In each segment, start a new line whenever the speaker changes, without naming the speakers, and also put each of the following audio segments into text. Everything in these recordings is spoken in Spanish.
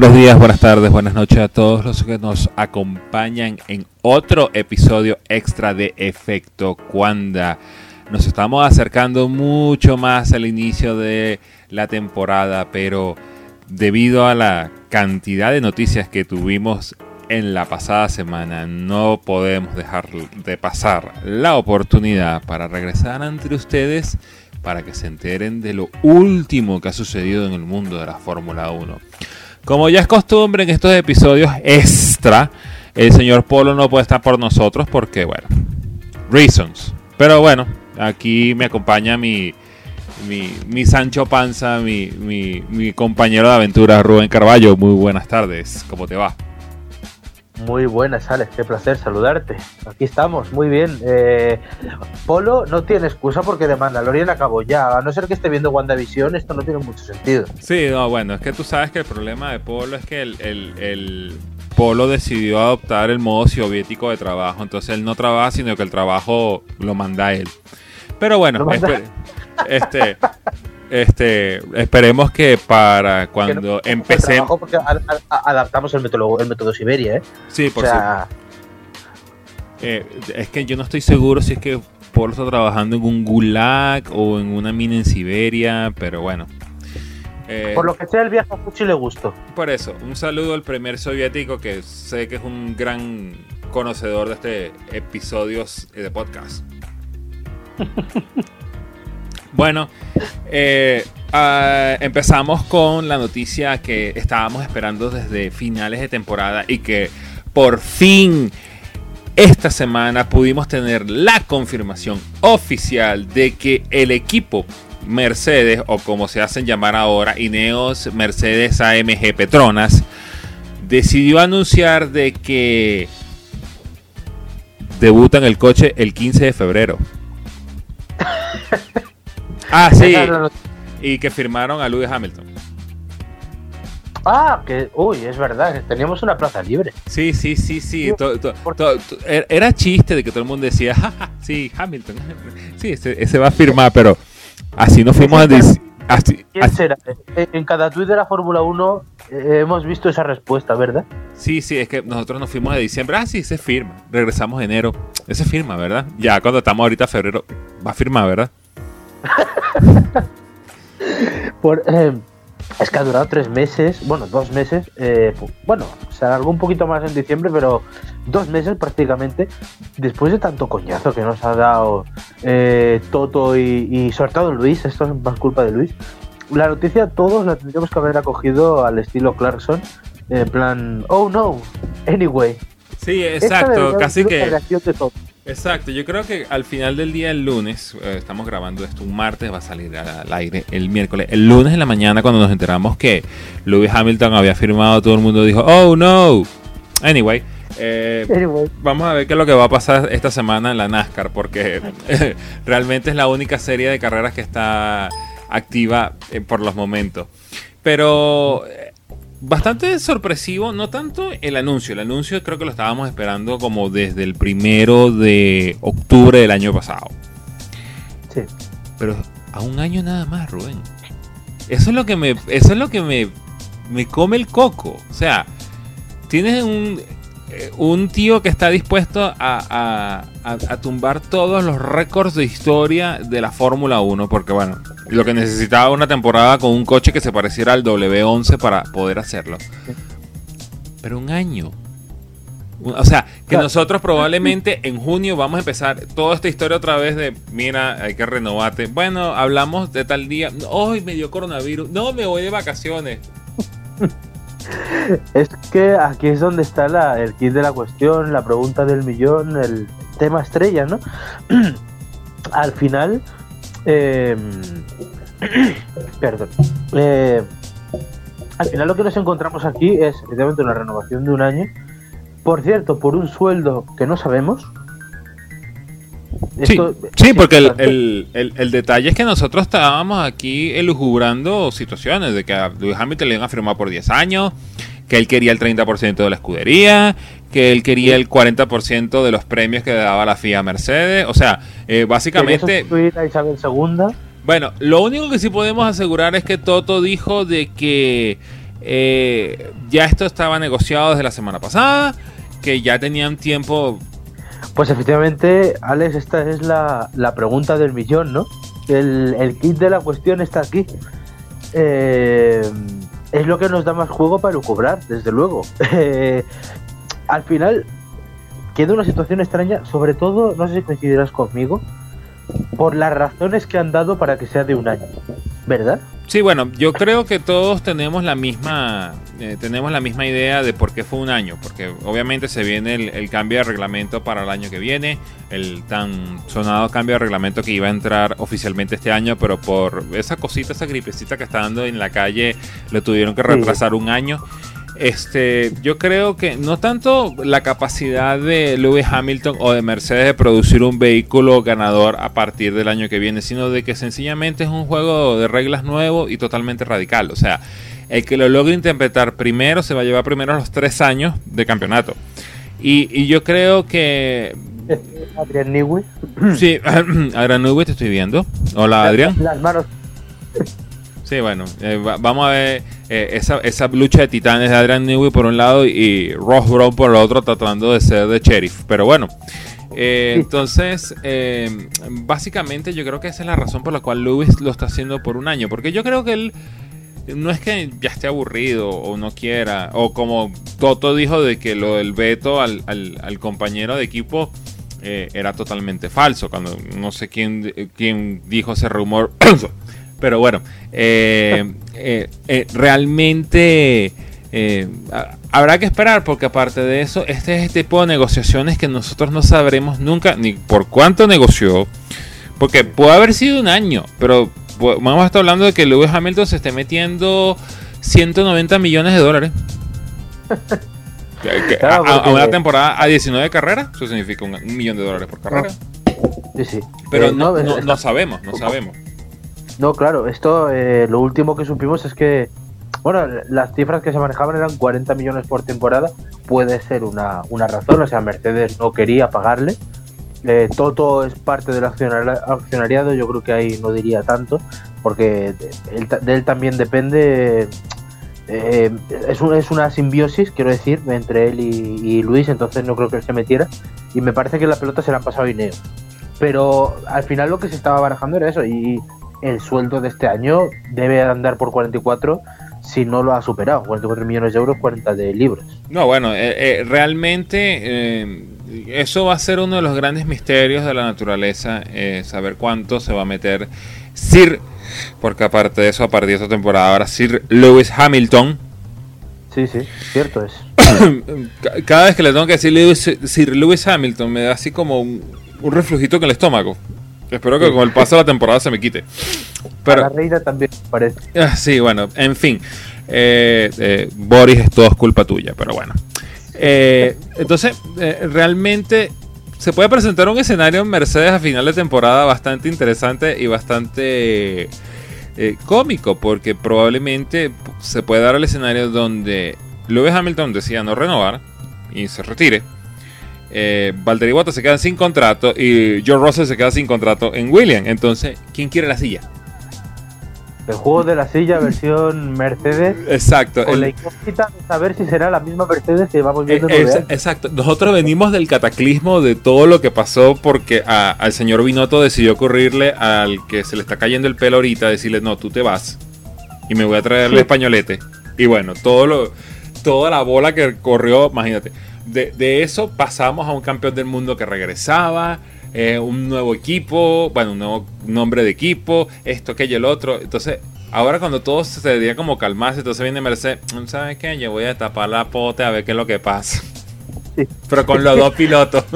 buenos días, buenas tardes, buenas noches a todos los que nos acompañan en otro episodio extra de Efecto Cuanda. Nos estamos acercando mucho más al inicio de la temporada, pero debido a la cantidad de noticias que tuvimos en la pasada semana, no podemos dejar de pasar la oportunidad para regresar entre ustedes para que se enteren de lo último que ha sucedido en el mundo de la Fórmula 1. Como ya es costumbre en estos episodios extra, el señor Polo no puede estar por nosotros porque, bueno, reasons. Pero bueno, aquí me acompaña mi, mi, Sancho Panza, mi, mi compañero de aventura Rubén Carballo. Muy buenas tardes, ¿cómo te va?
Muy buenas, Alex, qué placer saludarte. Aquí estamos, muy bien. Eh, Polo no tiene excusa porque de Mandalorian acabó ya. A no ser que esté viendo WandaVision, esto no tiene mucho sentido.
Sí, no, bueno, es que tú sabes que el problema de Polo es que el, Polo decidió adoptar el modo soviético de trabajo. Entonces él no trabaja, sino que el trabajo lo manda a él. Pero bueno, este, este, esperemos que para cuando empecemos.
Porque adaptamos el método, el método Siberia, ¿eh?
Sí, por eh, es que yo no estoy seguro si es que Polo está trabajando en un gulag o en una mina en Siberia, pero bueno.
Eh, por lo que sea, el viaje a Fuchi le gustó.
Por eso, un saludo al primer soviético que sé que es un gran conocedor de este episodios de podcast. Bueno, eh, ah, empezamos con la noticia que estábamos esperando desde finales de temporada y que por fin esta semana pudimos tener la confirmación oficial de que el equipo Mercedes, o como se hacen llamar ahora, Ineos Mercedes AMG Petronas, decidió anunciar de que debutan el coche el 15 de febrero. Ah, sí. Y que firmaron a Lewis Hamilton.
Ah, que, uy, es verdad, teníamos una plaza libre.
Sí, sí, sí, sí. Er, era chiste de que todo el mundo decía, sí, Hamilton. Sí, ese, va a firmar, pero así no fuimos a decir.
¿Quién será? En cada tuit de la Fórmula 1 eh, hemos visto esa respuesta, ¿verdad?
Sí, sí, es que nosotros nos fuimos de diciembre. Ah, sí, se firma. Regresamos en enero. Ese firma, ¿verdad? Ya cuando estamos ahorita febrero, va a firmar, ¿verdad?
Por, eh, es que ha durado tres meses, bueno, dos meses. Eh, bueno, se alargó un poquito más en diciembre, pero dos meses prácticamente. Después de tanto coñazo que nos ha dado eh, Toto y, y sobre todo Luis, esto es más culpa de Luis. La noticia todos la tendríamos que haber acogido al estilo Clarkson, en plan, oh no, anyway.
Sí, exacto, casi que. Exacto, yo creo que al final del día, el lunes, eh, estamos grabando esto un martes, va a salir al aire el miércoles. El lunes en la mañana, cuando nos enteramos que Lewis Hamilton había firmado, todo el mundo dijo, oh no. Anyway, eh, vamos a ver qué es lo que va a pasar esta semana en la NASCAR, porque realmente es la única serie de carreras que está activa eh, por los momentos. Pero bastante sorpresivo, no tanto el anuncio. El anuncio creo que lo estábamos esperando como desde el primero de octubre del año pasado. Sí. Pero a un año nada más, Rubén. Eso es lo que me, eso es lo que me, me come el coco. O sea, tienes un, eh, un tío que está dispuesto a, tumbar todos los récords de historia de la Fórmula 1, porque bueno, lo que necesitaba una temporada con un coche que se pareciera al W11 para poder hacerlo. Pero un año. O sea, que nosotros probablemente en junio vamos a empezar toda esta historia otra vez de, mira, hay que renovarte. Bueno, hablamos de tal día. Hoy me dio coronavirus. No, me voy de vacaciones.
Es que aquí es donde está el kit de la cuestión, la pregunta del millón, el tema estrella, ¿no? Al final, em, perdón, eh, al final lo que nos encontramos aquí es efectivamente una renovación de un año, por cierto, por un sueldo que no sabemos,
sí, porque el, detalle es que nosotros estábamos aquí elujubrando situaciones de que a Lewis Hamilton le iban a firmar por 10 años, que él quería el 30% de la escudería, que él quería el 40% de los premios que daba la FIA Mercedes. O sea, eh, básicamente...
Isabel II?
Bueno, lo único que sí podemos asegurar es que Toto dijo de que eh, ya esto estaba negociado desde la semana pasada, que ya tenían tiempo.
Pues efectivamente, Alex, esta es la, pregunta del millón, ¿no? El, kit de la cuestión está aquí. Eh, es lo que nos da más juego para cobrar, desde luego. al final, queda una situación extraña, sobre todo, no sé si coincidirás conmigo, por las razones que han dado para que sea de un año, ¿verdad?
Sí, bueno, yo creo que todos tenemos la misma eh, tenemos la misma idea de por qué fue un año, porque obviamente se viene el, cambio de reglamento para el año que viene, el tan sonado cambio de reglamento que iba a entrar oficialmente este año, pero por esa cosita, esa gripecita que está dando en la calle, lo tuvieron que retrasar un año. Este, yo creo que no tanto la capacidad de Lewis Hamilton o de Mercedes de producir un vehículo ganador a partir del año que viene, sino de que sencillamente es un juego de reglas nuevo y totalmente radical. O sea, el que lo logre interpretar primero se va a llevar primero los tres años de campeonato. Y, yo creo que.
Adrián Newey.
Sí, Adrián Newey te estoy viendo. Hola, Adrián.
Las manos.
Sí, bueno, eh, vamos a ver eh, esa, esa, lucha de titanes de Adrian Newey por un lado y Ross Brown por el otro tratando de ser de sheriff. Pero bueno, eh, entonces, básicamente yo creo que esa es la razón por la cual Lewis lo está haciendo por un año. Porque yo creo que él no es que ya esté aburrido o no quiera, o como Toto dijo de que lo del veto al, al, compañero de equipo era totalmente falso. Cuando no sé quién, quién dijo ese rumor. Pero bueno, eh, eh, eh, realmente habrá que esperar porque aparte de eso, este es el tipo de negociaciones que nosotros no sabremos nunca ni por cuánto negoció. Porque puede haber sido un año, pero vamos a estar hablando de que Lewis Hamilton se esté metiendo 190 millones de dólares. a, una temporada a 19 carreras, eso significa un, millón de dólares por carrera.
Sí, sí.
Pero no, no sabemos, no sabemos.
No, claro, esto eh, lo último que supimos es que, bueno, las cifras que se manejaban eran 40 millones por temporada, puede ser una, razón, o sea, Mercedes no quería pagarle. Eh, Toto es parte del accionariado, yo creo que ahí no diría tanto, porque de él, también depende eh, es, una simbiosis, quiero decir, entre él y, Luis, entonces no creo que él se metiera. Y me parece que la pelota se la han pasado a. Pero al final lo que se estaba barajando era eso. Y el sueldo de este año debe andar por 44 si no lo ha superado. 44 millones de euros, 40 de libros.
No, bueno, eh, eh, realmente eh, eso va a ser uno de los grandes misterios de la naturaleza, saber cuánto se va a meter Sir, porque aparte de eso, a partir de esta temporada, ahora Sir Lewis Hamilton.
Sí, sí, cierto es.
Cada vez que le tengo que decir Sir Lewis Hamilton, me da así como un, un reflujito en el estómago. Espero que con el paso de la temporada se me quite.
Pero, la reina también parece.
Ah, sí, bueno, en fin. Eh, eh, Boris, es todo culpa tuya, pero bueno. Eh, entonces, realmente se puede presentar un escenario en Mercedes a final de temporada bastante interesante y bastante cómico, porque probablemente se puede dar el escenario donde Lewis Hamilton decía no renovar y se retire eh, Valtteri Bottas se queda sin contrato y George Russell se queda sin contrato en Williams. Entonces, ¿quién quiere la silla?
El juego de la silla versión Mercedes.
Exacto.
Con la incógnita de saber si será la misma Mercedes que vamos viendo
en Exacto. Nosotros venimos del cataclismo de todo lo que pasó porque al señor Binotto decidió ocurrirle al que se le está cayendo el pelo ahorita, decirle, no, tú te vas y me voy a traer el españolete. Y bueno, todo lo, toda la bola que corrió, imagínate de, eso pasamos a un campeón del mundo que regresaba, eh, un nuevo equipo, bueno, un nuevo nombre de equipo, esto, aquello, el otro. Entonces, ahora cuando todo se debería como calmarse, entonces viene Mercedes, ¿sabes qué? Yo voy a tapar la pote a ver qué es lo que pasa. Pero con los dos pilotos.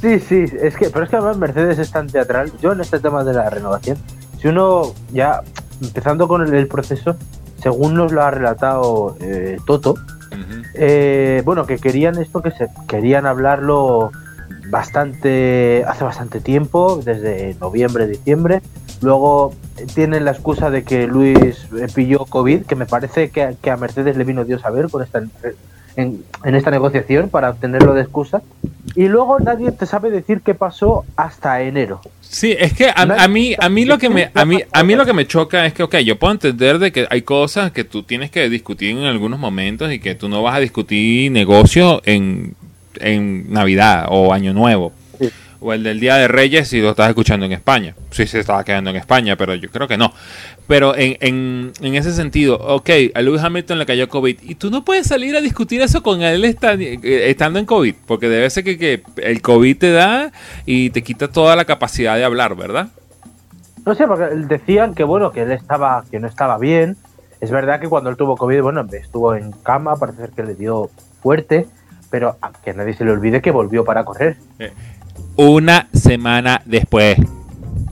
Sí, sí, es que, pero es que además Mercedes es tan teatral. Yo en este tema de la renovación, si uno ya, empezando con el, proceso, según nos lo ha relatado eh, Toto, eh, bueno, que querían esto, que se querían hablarlo bastante, hace bastante tiempo, desde noviembre, diciembre. Luego tienen la excusa de que Luis eh, pilló COVID, que me parece que, a Mercedes le vino Dios a ver con esta en, esta negociación para obtenerlo de excusa. Y luego nadie te sabe decir qué pasó hasta enero.
Sí, es que a, mí a mí lo que me a mí a mí lo que me choca es que ok, yo puedo entender de que hay cosas que tú tienes que discutir en algunos momentos y que tú no vas a discutir negocio en, en Navidad o Año Nuevo o el del Día de Reyes si lo estás escuchando en España. Sí, se estaba quedando en España, pero yo creo que no. Pero en, en, en ese sentido, ok, a Lewis Hamilton le cayó COVID y tú no puedes salir a discutir eso con él eh, estando en COVID, porque debe ser que, que el COVID te da y te quita toda la capacidad de hablar, ¿verdad?
No sé, porque decían que bueno, que él estaba, que no estaba bien. Es verdad que cuando él tuvo COVID, bueno, estuvo en cama, parece ser que le dio fuerte, pero que nadie se le olvide que volvió para correr.
Eh, una semana después.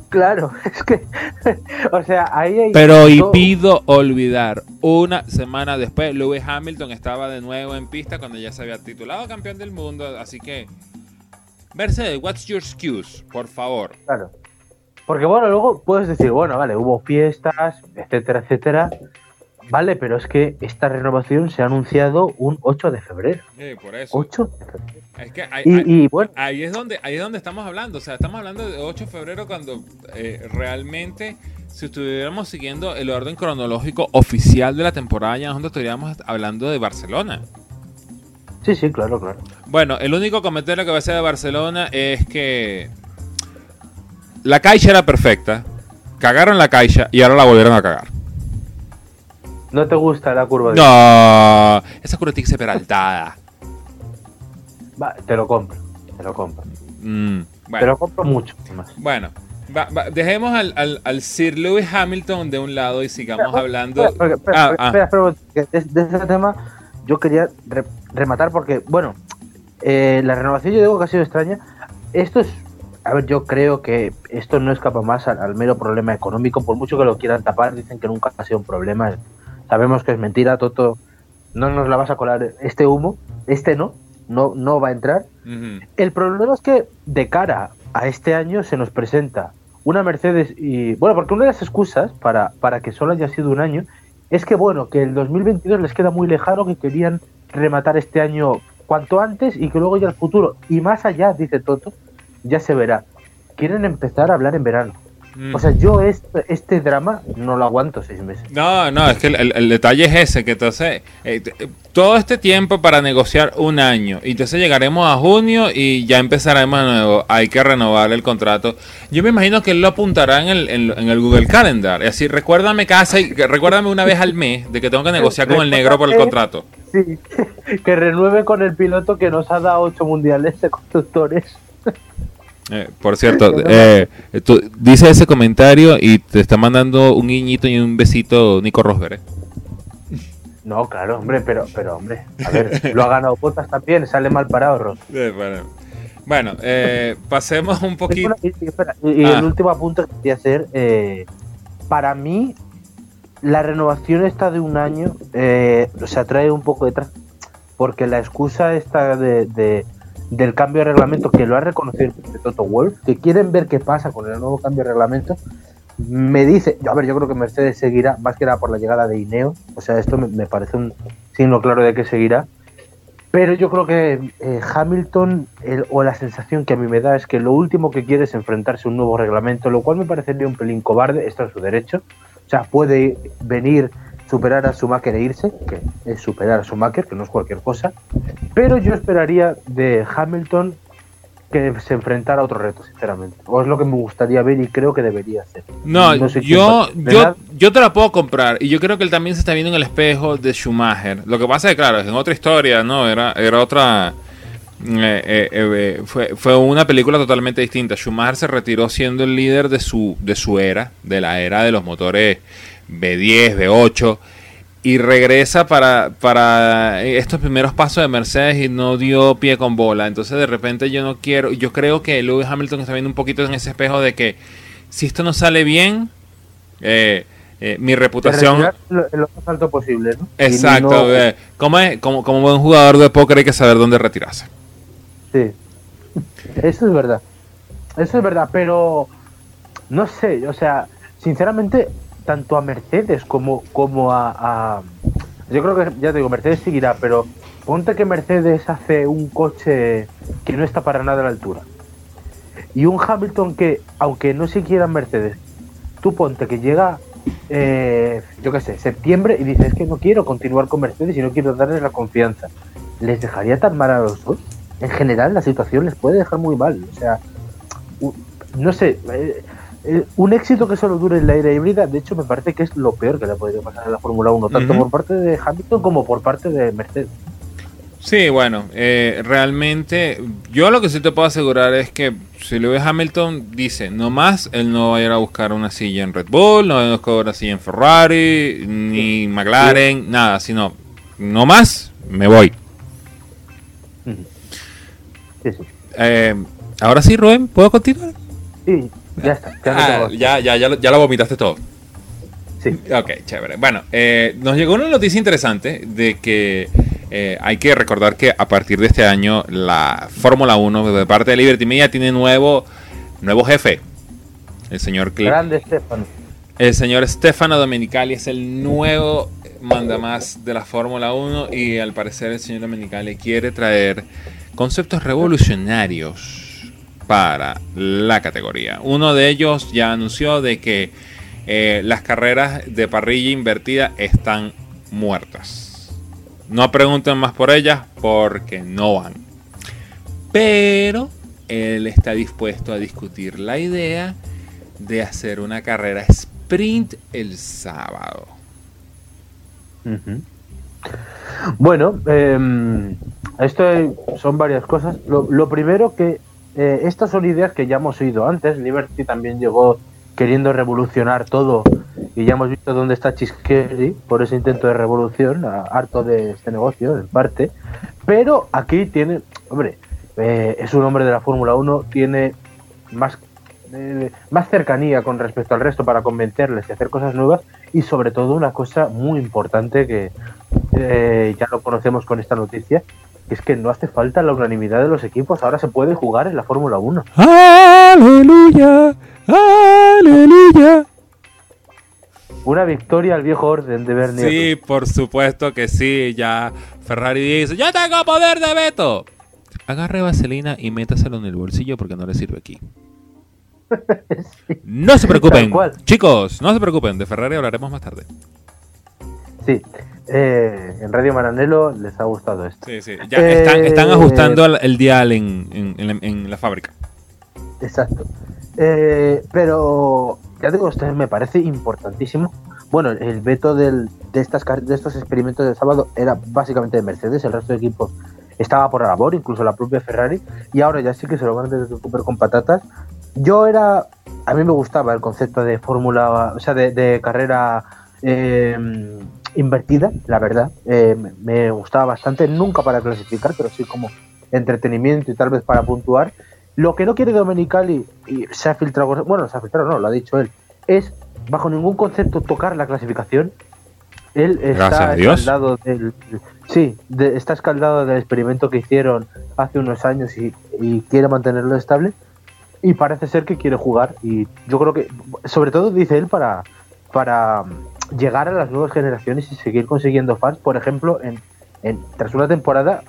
Claro, es que, o sea, ahí hay...
Pero y pido olvidar, una semana después, Lewis Hamilton estaba de nuevo en pista cuando ya se había titulado campeón del mundo, así que... Mercedes, what's your excuse, por favor?
Claro. Porque bueno, luego puedes decir, bueno, vale, hubo fiestas, etcétera, etcétera, Vale, pero es que esta renovación se ha anunciado un 8 de febrero.
Sí, por eso.
8
Es que ahí, bueno. ahí, es donde, ahí es donde estamos hablando. O sea, estamos hablando de 8 de febrero cuando eh, realmente, si estuviéramos siguiendo el orden cronológico oficial de la temporada, ya nosotros estaríamos hablando de Barcelona.
Sí, sí, claro, claro.
Bueno, el único comentario que va a ser de Barcelona es que la caixa era perfecta, cagaron la caixa y ahora la volvieron a cagar.
¿No te gusta la curva?
De... No, esa curva tiene que ser peraltada.
Va, te lo compro, te lo compro. Mm, te lo compro mucho.
Bueno, dejemos al, al, Sir Lewis Hamilton de un lado y sigamos hablando.
Espera, espera, ah, ah. de, ese tema yo quería rematar porque, bueno, eh, la renovación yo digo que ha sido extraña. Esto es, a ver, yo creo que esto no escapa más al, al mero problema económico, por mucho que lo quieran tapar, dicen que nunca ha sido un problema Sabemos que es mentira, Toto. No nos la vas a colar este humo. Este no. No, no va a entrar. El problema es que de cara a este año se nos presenta una Mercedes y bueno, porque una de las excusas para, para que solo haya sido un año es que bueno, que el 2022 les queda muy lejano, que querían rematar este año cuanto antes y que luego ya el futuro y más allá, dice Toto, ya se verá. Quieren empezar a hablar en verano. O sea, yo este, este, drama no lo aguanto seis meses.
No, no, es que el, detalle es ese, que entonces, eh, todo este tiempo para negociar un año, y entonces llegaremos a junio y ya empezaremos de nuevo, hay que renovar el contrato. Yo me imagino que él lo apuntará en el, en, el Google Calendar, y así, recuérdame casa, recuérdame una vez al mes de que tengo que negociar con el negro por el contrato.
Sí, que renueve con el piloto que nos ha dado ocho mundiales de constructores.
Eh, por cierto, eh, dice ese comentario y te está mandando un guiñito y un besito Nico Rosberg. ¿eh?
No, claro, hombre, pero, pero hombre, a ver, lo ha ganado Potas también, sale mal parado, Ros.
bueno, pasemos un poquito.
y, el ah. último apunto que quería hacer, para mí, la renovación esta de un año se atrae un poco detrás, porque la excusa esta de del cambio de reglamento que lo ha reconocido el Toto Wolf, que quieren ver qué pasa con el nuevo cambio de reglamento, me dice, a ver, yo creo que Mercedes seguirá, más que nada por la llegada de Ineo, o sea, esto me, parece un signo claro de que seguirá, pero yo creo que eh, Hamilton, o la sensación que a mí me da es que lo último que quiere es enfrentarse a un nuevo reglamento, lo cual me parecería un pelín cobarde, está en su derecho, o sea, puede venir superar a Schumacher e irse, que es superar a Schumacher, que no es cualquier cosa, pero yo esperaría de Hamilton que se enfrentara a otro reto, sinceramente. O es lo que me gustaría ver y creo que debería hacer.
No, yo, yo, yo te la puedo comprar y yo creo que él también se está viendo en el espejo de Schumacher. Lo que pasa es que, claro, es en otra historia, ¿no? Era, era otra... Eh, eh, eh, fue, fue, una película totalmente distinta. Schumacher se retiró siendo el líder de su, de su era, de la era de los motores B10, B8, y regresa para, para estos primeros pasos de Mercedes y no dio pie con bola. Entonces de repente yo no quiero, yo creo que Lewis Hamilton está viendo un poquito en ese espejo de que si esto no sale bien, eh, eh, mi reputación...
Lo, lo, más alto posible, ¿no?
Exacto. Eh, como, es, como, como buen jugador de póker hay que saber dónde retirarse.
Sí. Eso es verdad. Eso es verdad, pero no sé, o sea, sinceramente tanto a Mercedes como, como a, Yo creo que, ya te digo, Mercedes seguirá, pero ponte que Mercedes hace un coche que no está para nada a la altura. Y un Hamilton que, aunque no se quiera Mercedes, tú ponte que llega, eh, yo qué sé, septiembre y dices que no quiero continuar con Mercedes y no quiero darles la confianza. ¿Les dejaría tan mal a los dos? En general, la situación les puede dejar muy mal. O sea, no sé, eh, un éxito que solo dure en la era híbrida, de hecho, me parece que es lo peor que le podría pasar a la Fórmula 1, tanto por parte de Hamilton como por parte de Mercedes.
Sí, bueno, eh, realmente yo lo que sí te puedo asegurar es que si Lewis Hamilton dice no más, él no va a ir a buscar una silla en Red Bull, no va a buscar una silla en Ferrari, ni McLaren, nada, sino no más, me voy. Sí, sí. Eh, ahora sí, Rubén, ¿puedo continuar?
Sí, ya está.
Ah, ya, ya, ya, ya, lo vomitaste todo. Sí. Ok, chévere. Bueno, eh, nos llegó una noticia interesante de que eh, hay que recordar que a partir de este año la Fórmula 1 de parte de Liberty Media tiene nuevo, nuevo jefe. El señor
Grande Stefano.
El señor Stefano Domenicali es el nuevo mandamás de la Fórmula 1 y al parecer el señor Domenicali quiere traer conceptos revolucionarios para la categoría. Uno de ellos ya anunció de que eh, las carreras de parrilla invertida están muertas. No pregunten más por ellas porque no van. Pero él está dispuesto a discutir la idea de hacer una carrera sprint el sábado.
Bueno, em, esto son varias cosas. lo primero que eh, estas son ideas que ya hemos oído antes. Liberty también llegó queriendo revolucionar todo y ya hemos visto dónde está Chisqueri por ese intento de revolución, harto de este negocio, en parte. Pero aquí tiene, hombre, eh, es un hombre de la Fórmula 1, tiene más, eh, más cercanía con respecto al resto para convencerles y hacer cosas nuevas y sobre todo una cosa muy importante que ya lo conocemos con esta noticia, es que no hace falta la unanimidad de los equipos, ahora se puede jugar en la Fórmula 1.
¡Aleluya! ¡Aleluya!
Una victoria al viejo orden de Bernie.
Sí, por supuesto que sí. Ya Ferrari dice: ¡Yo tengo poder de veto! Agarre vaselina y métaselo en el bolsillo porque no le sirve aquí. No se preocupen, chicos, no se preocupen. De Ferrari hablaremos más tarde.
Sí, eh, en Radio Maranelo les ha gustado esto.
Sí, sí. Ya están, eh, ajustando el, dial en, la fábrica.
Exacto. Eh, pero ya digo, esto me parece importantísimo. Bueno, el veto de, estas, de estos experimentos del sábado era básicamente de Mercedes, el resto de equipos estaba por la labor, incluso la propia Ferrari, y ahora ya sí que se lo van a recuperar con patatas. Yo era, a mí me gustaba el concepto de fórmula, o sea, de, carrera invertida, la verdad. Eh, me gustaba bastante, nunca para clasificar, pero sí como entretenimiento y tal vez para puntuar. Lo que no quiere Domenicali, y se ha filtrado, bueno, se ha filtrado, no, lo ha dicho él, es bajo ningún concepto tocar la clasificación. Él está escaldado del. Sí, está escaldado del experimento que hicieron hace unos años y, y quiere mantenerlo estable. Y parece ser que quiere jugar. Y yo creo que, sobre todo, dice él, para, para llegar a las nuevas generaciones y seguir consiguiendo fans, por ejemplo, en, tras una temporada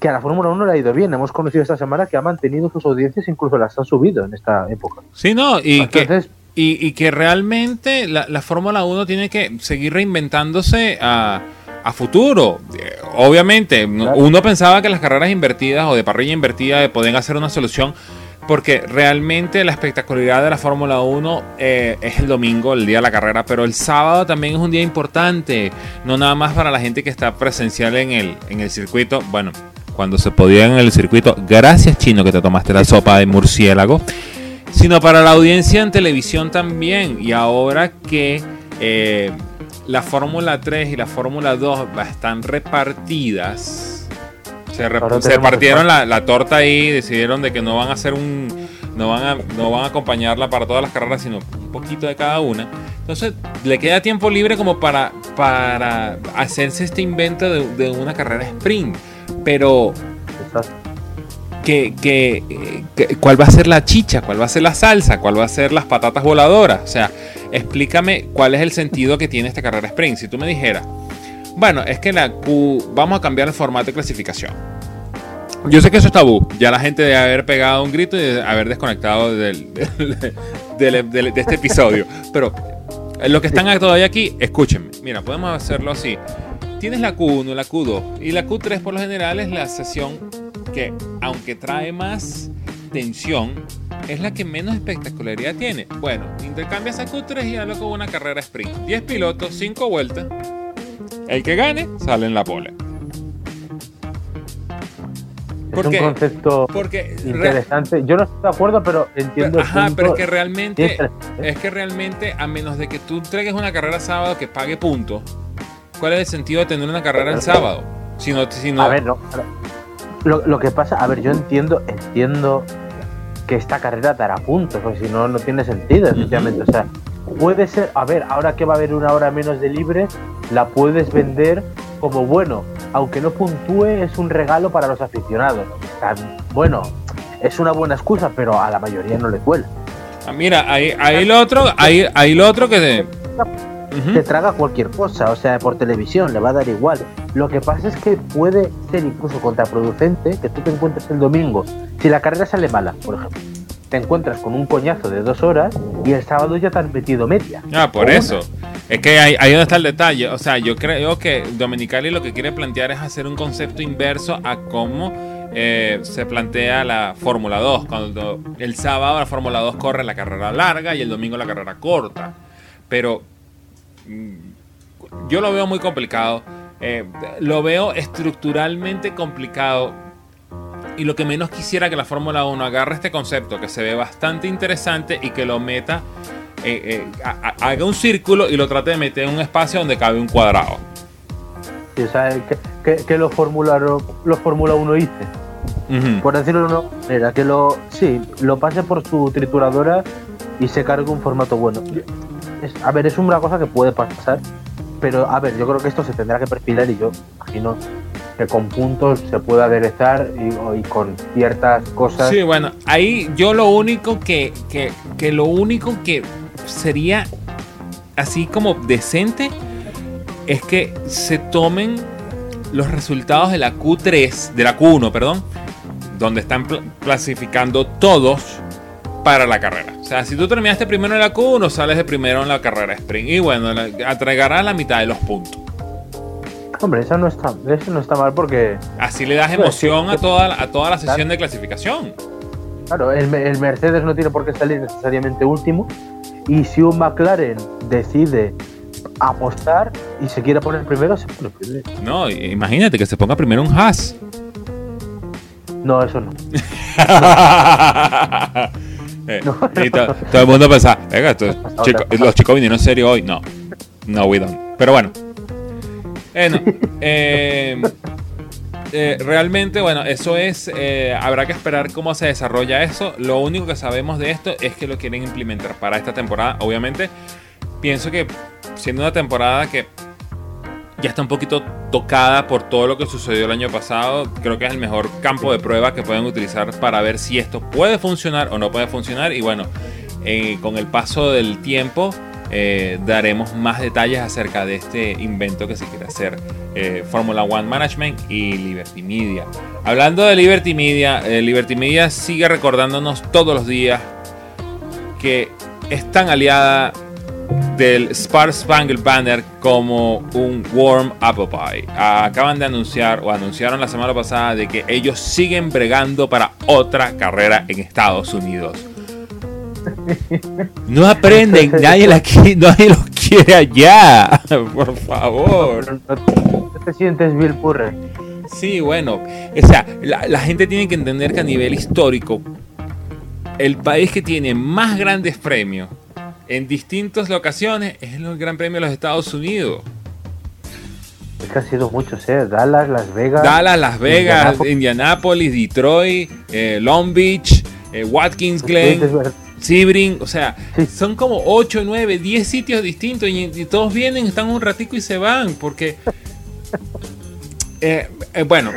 que a la Fórmula 1 le ha ido bien. Hemos conocido esta semana que ha mantenido sus audiencias, incluso las ha subido en esta época.
Sí, no, y que... Y, que realmente la, Fórmula 1 tiene que seguir reinventándose a, futuro. Obviamente, uno pensaba que las carreras invertidas o de parrilla invertida podían hacer una solución porque realmente la espectacularidad de la Fórmula 1 eh, es el domingo, el día de la carrera, pero el sábado también es un día importante, no nada más para la gente que está presencial en el, en el circuito, bueno, cuando se podía en el circuito, gracias chino que te tomaste la sopa de murciélago, sino para la audiencia en televisión también, y ahora que... Eh, la Fórmula 3 y la Fórmula 2 están repartidas se, partieron la, torta ahí, decidieron de que no van a hacer un, no van a, no van a acompañarla para todas las carreras, sino un poquito de cada una. Entonces le queda tiempo libre como para, para hacerse este invento de, una carrera sprint. Pero que, ¿cuál va a ser la chicha? ¿Cuál va a ser la salsa? ¿Cuál va a ser las patatas voladoras? O sea, explícame cuál es el sentido que tiene esta carrera sprint. Si tú me dijeras, Bueno, es que la Q, vamos a cambiar el formato de clasificación. Yo sé que eso es tabú. Ya la gente debe haber pegado un grito y de haber desconectado de este episodio. Pero eh, los que están todavía aquí, escúchenme. Mira, podemos hacerlo así. Tienes la Q1, la Q2 y la Q3 por lo general es la sesión que, aunque trae más tensión, es la que menos espectacularidad tiene. Bueno, intercambias a Q3 y hazlo con una carrera sprint. 10 pilotos, 5 vueltas. El que gane sale en la pole.
Es un concepto porque interesante. Yo no estoy de acuerdo, pero entiendo.
ajá, pero es que realmente, es que realmente, a menos de que tú entregues una carrera sábado que pague puntos, ¿cuál es el sentido de tener una carrera el sábado? Si no, si
A ver, no. Lo, lo, que pasa, a ver, yo entiendo, entiendo que esta carrera dará puntos, porque si no, no tiene sentido, efectivamente. O sea, puede ser, a ver, ahora que va a haber una hora menos de libre, la puedes vender como bueno, aunque no puntúe, es un regalo para los aficionados. Bueno, es una buena excusa, pero a la mayoría no le cuela.
Ah, mira, ahí, ahí lo otro, ahí, ahí lo otro que te...
Te traga cualquier cosa, o sea, por televisión, le va a dar igual. Lo que pasa es que puede ser incluso contraproducente que tú te encuentres el domingo. Si la carrera sale mala, por ejemplo, te encuentras con un coñazo de dos horas y el sábado ya te han metido media.
Ah, por eso. Es que ahí, ahí donde está el detalle. O sea, yo creo que Dominicali lo que quiere plantear es hacer un concepto inverso a cómo eh, se plantea la Fórmula 2. Cuando el sábado la Fórmula 2 corre la carrera larga y el domingo la carrera corta. Pero mm, yo lo veo muy complicado. Eh, lo veo estructuralmente complicado y lo que menos quisiera que la Fórmula 1 agarre este concepto que se ve bastante interesante y que lo meta, eh, eh, haga un círculo y lo trate de meter en un espacio donde cabe un cuadrado.
Sí, o sea, que, que, lo Fórmula los Fórmula 1 hice. Por decirlo no, era que lo, sí, lo pase por su trituradora y se cargue un formato bueno. a ver, es una cosa que puede pasar, pero a ver, yo creo que esto se tendrá que perfilar y yo imagino que con puntos se puede aderezar y, con ciertas cosas.
Sí, bueno, ahí yo lo único que, que, que lo único que sería así como decente es que se tomen los resultados de la Q3, de la Q1, perdón, donde están clasificando todos para la carrera. Sea, si tú terminaste primero en la Q1, sales de primero en la carrera sprint. Y bueno, entregarás la mitad de los puntos.
Hombre, eso no está, eso no está mal porque.
Así le das emoción a toda, a toda la sesión de clasificación.
Claro, el, Mercedes no tiene por qué salir necesariamente último. Y si un McLaren decide apostar y se quiere poner primero, se pone primero.
No, imagínate que se ponga primero un Haas.
No, eso no.
Eh, y todo el mundo pensa, venga, los chicos vinieron en serio hoy. No, no, we don't. Pero bueno, eh, eh, realmente, bueno, eso es. Eh, habrá que esperar cómo se desarrolla eso. Lo único que sabemos de esto es que lo quieren implementar para esta temporada. Obviamente, pienso que siendo una temporada que ya está un poquito tocada por todo lo que sucedió el año pasado, creo que es el mejor campo de prueba que pueden utilizar para ver si esto puede funcionar o no puede funcionar. Y bueno, con el paso del tiempo eh, daremos más detalles acerca de este invento que se quiere hacer eh, Formula One Management y Liberty Media. Hablando de Liberty Media, eh, Liberty Media sigue recordándonos todos los días que es tan aliada del Spark Spangled Banner como un Warm Apple Pie. Acaban de anunciar o anunciaron la semana pasada de que ellos siguen bregando para otra carrera en Estados Unidos. No aprenden, nadie, la nadie los quiere allá. Por favor.
¿No te sientes Bill Purre?
Sí, bueno. O sea, la, gente tiene que entender que a nivel histórico, el país que tiene más grandes premios en distintas locaciones es el Gran Premio de los Estados Unidos.
Es que han sido muchos, ¿eh? Dallas, Las Vegas.
Dallas, Las Vegas, Indianápolis, Detroit, eh, Long Beach, eh, Watkins Glen. Sebring, o sea, son como 8, 9, 10 sitios distintos y, todos vienen, están un ratico y se van, porque... Eh, eh, bueno.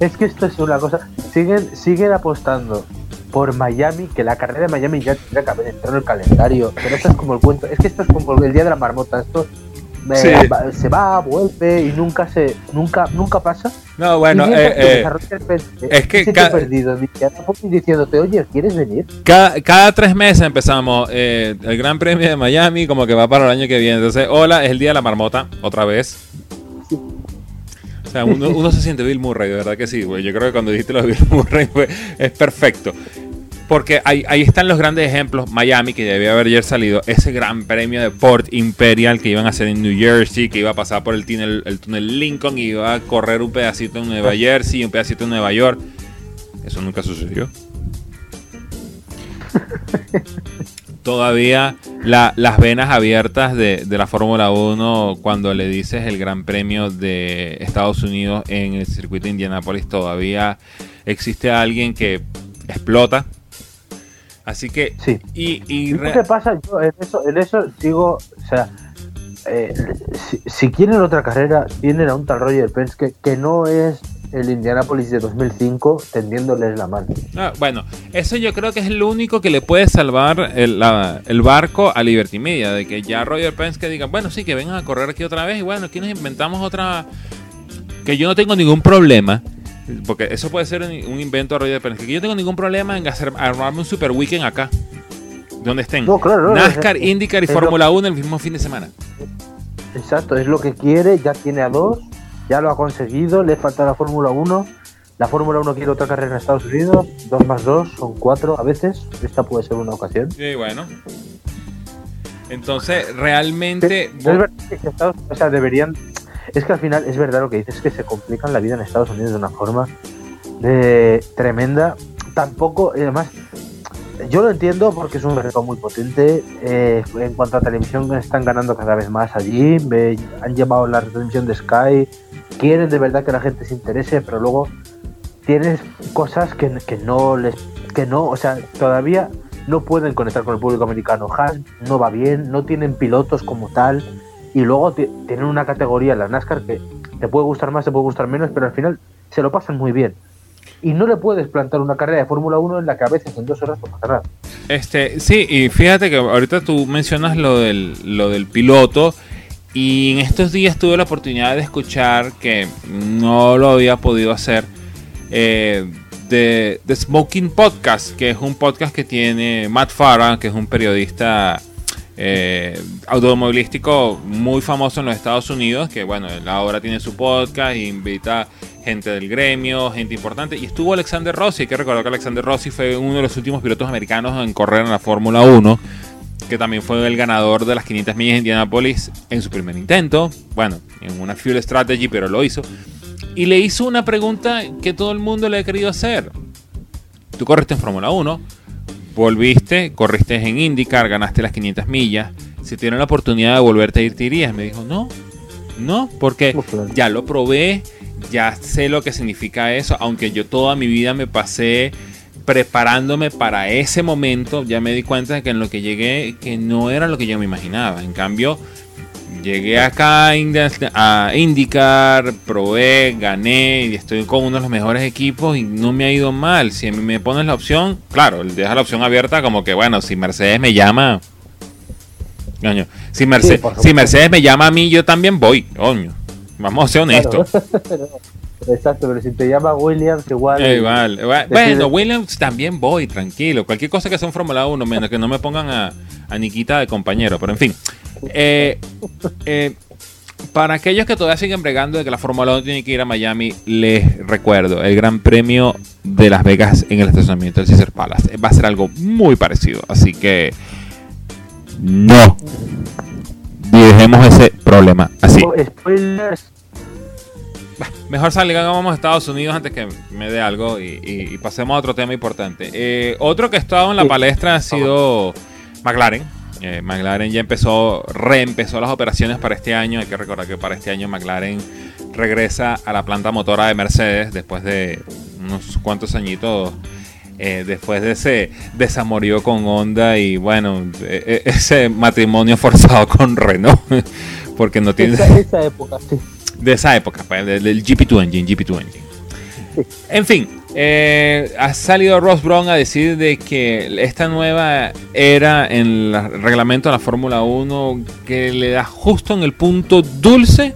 es que esto es una cosa, siguen, siguen apostando por Miami, que la carrera de Miami ya tendría que haber entrado en el calendario, pero esto es como el cuento, es que esto es como el día de la marmota, esto se va, vuelve y nunca se nunca nunca pasa.
No, bueno, eh,
eh, es que cada, perdido diciéndote, oye, ¿quieres venir?
Cada, cada tres meses empezamos eh, el Gran Premio de Miami, como que va para el año que viene. Entonces, hola, es el día de la marmota, otra vez. O sea, uno, se siente Bill Murray, de verdad que sí, güey. Yo creo que cuando dijiste lo de Bill Murray, es perfecto. Porque ahí, están los grandes ejemplos. Miami, que debía haber ayer salido. Ese gran premio de Port Imperial que iban a hacer en New Jersey, que iba a pasar por el túnel, el túnel Lincoln y iba a correr un pedacito en Nueva Jersey y un pedacito en Nueva York. Eso nunca sucedió. Todavía las venas abiertas de, de la Fórmula 1 cuando le dices el Gran Premio de Estados Unidos en el circuito de Indianapolis, todavía existe alguien que explota Así que.
Sí. Y, y ¿Qué pasa? Yo en eso, en eso digo, o sea, eh, si, quieren otra carrera, tienen a un tal Roger Penske que no es el Indianapolis de 2005 tendiéndoles la mano.
Ah, bueno, eso yo creo que es lo único que le puede salvar el, el, barco a Liberty Media, de que ya Roger Penske diga, bueno, sí, que vengan a correr aquí otra vez y bueno, aquí nos inventamos otra... Que yo no tengo ningún problema porque eso puede ser un invento de Roger Penske. Que yo tengo ningún problema en hacer, armarme un super weekend acá. Donde estén. NASCAR, IndyCar y Fórmula 1 el mismo fin de semana.
Exacto, es lo que quiere. Ya tiene a dos. Ya lo ha conseguido. Le falta la Fórmula 1. La Fórmula 1 quiere otra carrera en Estados Unidos. Dos más dos son cuatro a veces. Esta puede ser una ocasión.
Sí, bueno. Entonces, realmente.
es verdad que o sea, deberían es que al final es verdad lo que dices, es que se complican la vida en Estados Unidos de una forma de tremenda. Tampoco, además, yo lo entiendo porque es un mercado muy potente. Eh, en cuanto a televisión, están ganando cada vez más allí. han llevado la retención de Sky. Quieren de verdad que la gente se interese, pero luego tienes cosas que, que no les. que no, o sea, todavía no pueden conectar con el público americano. Haas no va bien, no tienen pilotos como tal y luego tienen una categoría en la NASCAR que te puede gustar más, te puede gustar menos, pero al final se lo pasan muy bien. Y no le puedes plantar una carrera de Fórmula 1 en la que a veces en dos horas no pasa.
Este, sí, y fíjate que ahorita tú mencionas lo del, lo del piloto. Y en estos días tuve la oportunidad de escuchar que no lo había podido hacer. Eh, de, Smoking Podcast, que es un podcast que tiene Matt Farah, que es un periodista eh, automovilístico muy famoso en los Estados Unidos, que bueno, ahora tiene su podcast e invita gente del gremio, gente importante. Y estuvo Alexander Rossi, hay que recordar que Alexander Rossi fue uno de los últimos pilotos americanos en correr en la Fórmula 1, que también fue el ganador de las 500 millas de Indianapolis en su primer intento, bueno, en una Fuel Strategy, pero lo hizo. Y le hizo una pregunta que todo el mundo le ha querido hacer. Tú corriste en Fórmula 1, volviste, corriste en IndyCar, ganaste las 500 millas. Si tienes la oportunidad de volverte a ir, ¿te irías? Me dijo, no, no, porque ya lo probé, ya sé lo que significa eso, aunque yo toda mi vida me pasé preparándome para ese momento, ya me di cuenta de que en lo que llegué, que no era lo que yo me imaginaba. En cambio, Llegué acá a IndyCar, probé, gané y estoy con uno de los mejores equipos y no me ha ido mal. Si me pones la opción, claro, deja la opción abierta como que, bueno, si Mercedes me llama... Coño, si, Mercedes, si Mercedes me llama a mí, yo también voy, coño. Vamos a ser honestos.
Exacto, pero si te llama Williams, igual.
igual. Bueno, Williams también voy, tranquilo. Cualquier cosa que sea un Fórmula 1, menos que no me pongan a, a Nikita de compañero. Pero en fin, eh, eh, para aquellos que todavía siguen bregando de que la Fórmula 1 tiene que ir a Miami, les recuerdo, el Gran Premio de Las Vegas en el estacionamiento del Caesar Palace va a ser algo muy parecido. Así que no dejemos ese problema así. Mejor salgamos a Estados Unidos antes que me dé algo y, pasemos a otro tema importante. Eh, otro que ha estado en la palestra ha sido McLaren eh, McLaren ya empezó, reempezó las operaciones para este año. Hay que recordar que para este año McLaren regresa a la planta motora de Mercedes después de unos cuantos añitos. Eh, después de ese desamorío con Honda y bueno, e, e, ese matrimonio forzado con Renault. porque no tiene.
De esa época, sí.
De esa época, pues, del, GP2 Engine, GP2 Engine. En fin, Eh, ha salido Ross Brown a decir de que esta nueva era en el reglamento de la Fórmula 1 que le da justo en el punto dulce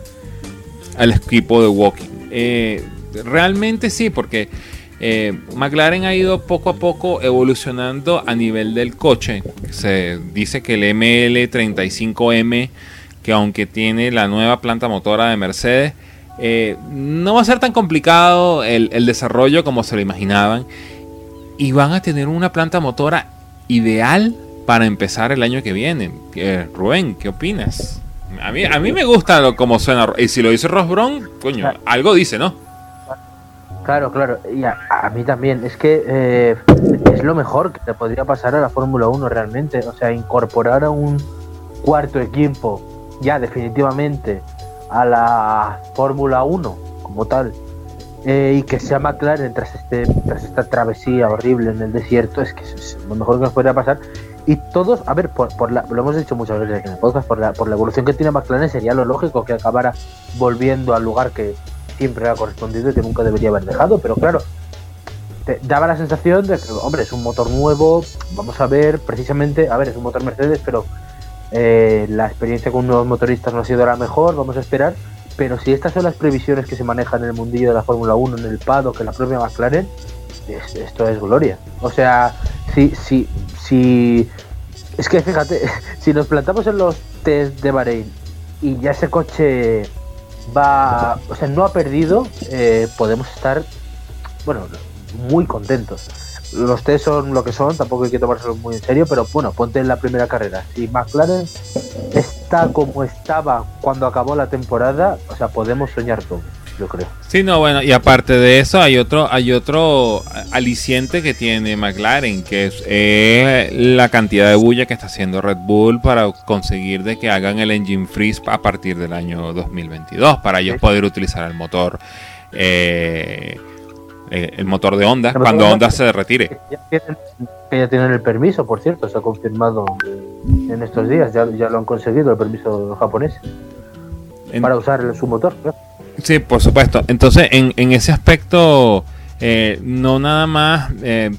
al equipo de Walking. Eh, realmente sí, porque eh, McLaren ha ido poco a poco evolucionando a nivel del coche. Se dice que el ML35M, que aunque tiene la nueva planta motora de Mercedes, eh, no va a ser tan complicado el, desarrollo como se lo imaginaban. Y van a tener una planta motora ideal para empezar el año que viene. Eh, Rubén, ¿qué opinas? A mí, a mí me gusta lo, como suena. Y si lo dice Ross Brown, coño, algo dice, ¿no?
Claro, claro. Y a, mí también. Es que eh, es lo mejor que te podría pasar a la Fórmula 1 realmente. O sea, incorporar a un cuarto equipo ya definitivamente a la Fórmula 1 como tal eh, y que sea McLaren tras, este, tras esta travesía horrible en el desierto es que es lo mejor que nos podría pasar. Y todos, a ver, por, la, lo hemos dicho muchas veces en el podcast, por la, por la evolución que tiene McLaren sería lo lógico que acabara volviendo al lugar que siempre ha correspondido y que nunca debería haber dejado, pero claro, te daba la sensación de que, hombre, es un motor nuevo, vamos a ver precisamente, a ver, es un motor Mercedes, pero eh, la experiencia con nuevos motoristas no ha sido la mejor, vamos a esperar. Pero si estas son las previsiones que se manejan en el mundillo de la Fórmula 1, en el paddock, en la propia McLaren, esto es gloria. O sea, si, si, si. Es que fíjate, si nos plantamos en los test de Bahrein y ya ese coche va. O sea, no ha perdido, eh, podemos estar, bueno, muy contentos los test son lo que son, tampoco hay que tomárselo muy en serio, pero bueno, ponte en la primera carrera. Si McLaren está como estaba cuando acabó la temporada, o sea, podemos soñar todo, yo creo.
Sí, no, bueno, y aparte de eso hay otro, hay otro aliciente que tiene McLaren, que es la cantidad de bulla que está haciendo Red Bull para conseguir de que hagan el engine freeze a partir del año 2022, para ellos poder utilizar el motor. Eh, eh, el motor de Honda cuando Honda se retire.
Ya tienen, ya tienen el permiso, por cierto, se ha confirmado en estos días, ya, ya lo han conseguido el permiso japonés para usar su motor.
Sí, por supuesto. Entonces, en, en ese aspecto, eh, no nada más eh,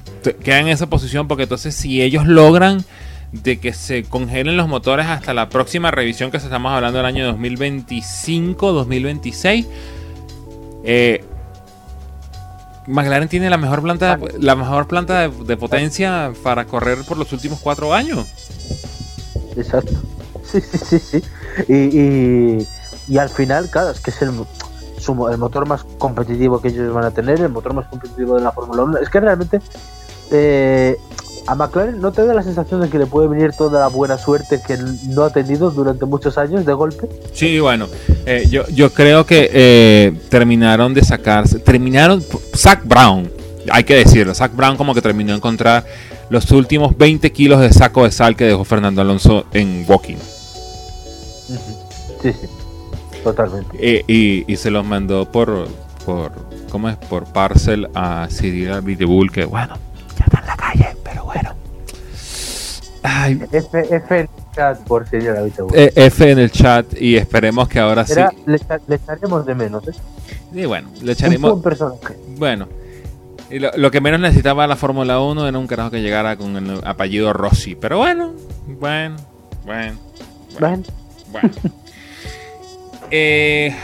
queda en esa posición, porque entonces si ellos logran de que se congelen los motores hasta la próxima revisión que estamos hablando del año 2025, 2026, eh, McLaren tiene la mejor planta, la mejor planta de, potencia para correr por los últimos cuatro años.
Exacto. Sí, sí, sí, sí. Y, y, al final, claro, es que es el, el motor más competitivo que ellos van a tener, el motor más competitivo de la Fórmula 1. Es que realmente eh, a McLaren no te da la sensación de que le puede venir toda la buena suerte que no ha tenido durante muchos años de golpe.
Sí, bueno, eh, yo, yo creo que eh, terminaron de sacarse, terminaron, Zach Brown, hay que decirlo, Zach Brown como que terminó de encontrar los últimos 20 kilos de saco de sal que dejó Fernando Alonso en Walking.
Sí, sí, totalmente.
Eh, y, y, se los mandó por, por, ¿cómo es? Por parcel a Cyril Abiteboul, que bueno ya está en la calle, pero bueno.
F, F, en el chat por si ya
eh, F en el chat y esperemos que ahora sí.
Le, echaremos de menos, ¿eh?
Y bueno, le echaremos. Un personaje. Bueno. Y lo, que menos necesitaba la Fórmula 1 era un carajo que llegara con el apellido Rossi. Pero bueno, bueno, bueno. Bueno. bueno. eh,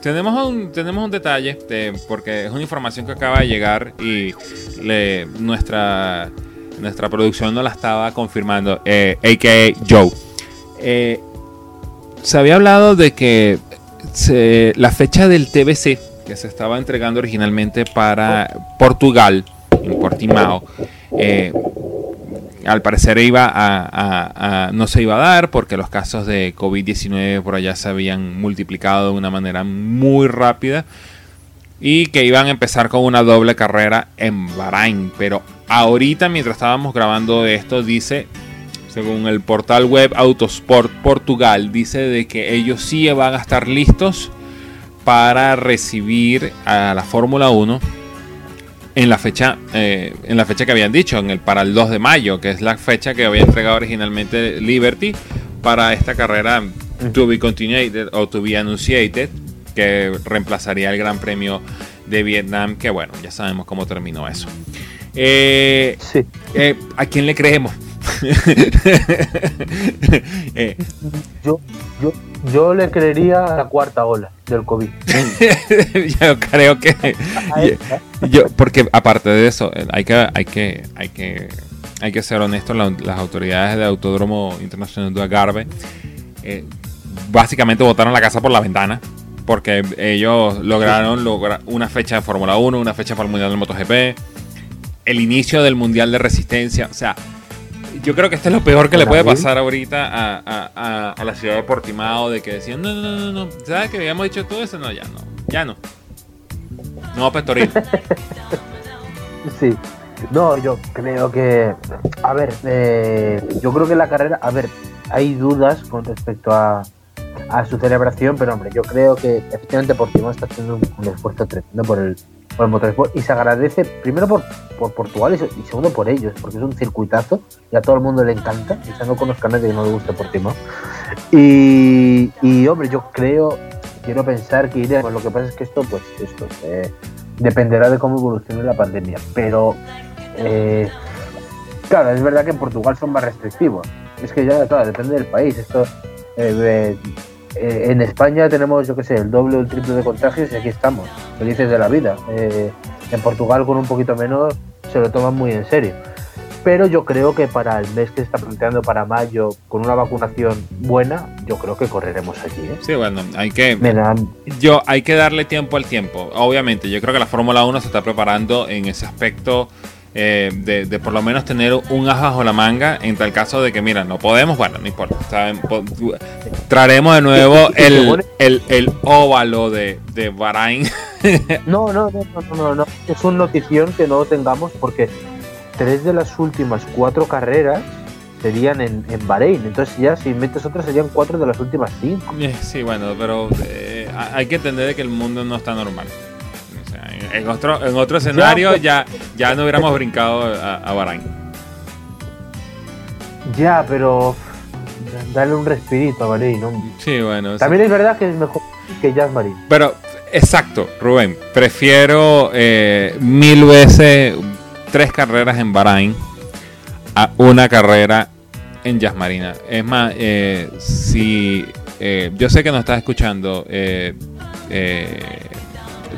tenemos un, tenemos un detalle, porque es una información que acaba de llegar y nuestra, nuestra producción no la estaba confirmando, a.k.a. Eh, Joe. Eh, se había hablado de que la fecha del TBC, que se estaba entregando originalmente para Portugal, en Portimao, eh, al parecer iba a, no se iba a dar porque los casos de COVID-19 por allá se habían multiplicado de una manera muy rápida y que iban a empezar con una doble carrera en Bahrain. Pero ahorita mientras estábamos grabando esto dice, según el portal web Autosport Portugal, dice de que ellos sí van a estar listos para recibir a la Fórmula 1 en la fecha eh, en la fecha que habían dicho en el para el 2 de mayo que es la fecha que había entregado originalmente Liberty para esta carrera to be continued o to be annunciated que reemplazaría el Gran Premio de Vietnam, que bueno, ya sabemos cómo terminó eso. Eh,
sí.
Eh, ¿A quién le creemos?
Eh. yo, yo, yo le creería a la cuarta ola del COVID.
yo creo que. Yo, porque aparte de eso, hay que, hay que, hay que, hay que ser honestos, las autoridades del Autódromo Internacional de Agarve básicamente botaron la casa por la ventana porque ellos lograron lograr una fecha de Fórmula 1, una fecha para el Mundial del MotoGP, el inicio del Mundial de Resistencia. O sea, yo creo que esto es lo peor que le puede pasar ahorita a, la ciudad de Portimao, de que decían, no, no, no, no, ¿sabes que habíamos dicho todo eso? No, ya no, ya no. No, Pestoril.
sí. No, yo creo que, a ver, eh, yo creo que la carrera, a ver, hay dudas con respecto a, a su celebración, pero hombre, yo creo que efectivamente Portimao está haciendo un, esfuerzo tremendo por el, por el motorsport y se agradece primero por, por Portugal y, segundo por ellos, porque es un circuitazo y a todo el mundo le encanta, ya no conozco a nadie que no le guste Portimao. Y, y hombre, yo creo, quiero pensar que iremos, lo que pasa es que esto, pues esto eh, dependerá de cómo evolucione la pandemia, pero eh, claro, es verdad que en Portugal son más restrictivos. Es que ya, claro, depende del país. Esto eh, eh, en España tenemos, yo qué sé, el doble o el triple de contagios y aquí estamos, felices de la vida. Eh, en Portugal con un poquito menos se lo toman muy en serio. Pero yo creo que para el mes que se está planteando para mayo, con una vacunación buena, yo creo que correremos allí. ¿eh?
Sí, bueno, hay que, yo, hay que darle tiempo al tiempo. Obviamente, yo creo que la Fórmula 1 se está preparando en ese aspecto eh, de, por lo menos tener un as bajo la manga en tal caso de que, mira, no podemos, bueno, no importa. Traeremos de nuevo el, el, óvalo de, de Bahrain.
no, no, no, no, no, no. Es una notición que no tengamos porque tres de las últimas cuatro carreras serían en, en Bahrein. Entonces ya si metes otras serían cuatro de las últimas cinco.
Eh, sí, bueno, pero eh, hay que entender que el mundo no está normal en otro, en otro escenario ya, ya, no hubiéramos brincado a, a Bahrain.
Ya, pero darle un respirito a Bahrein, ¿no?
Sí, bueno.
También es verdad que es mejor que Jazz Marine.
Pero, exacto, Rubén. Prefiero eh, mil veces tres carreras en Bahrain a una carrera en Jazz Marina. Es más, eh, si eh, yo sé que nos estás escuchando, eh,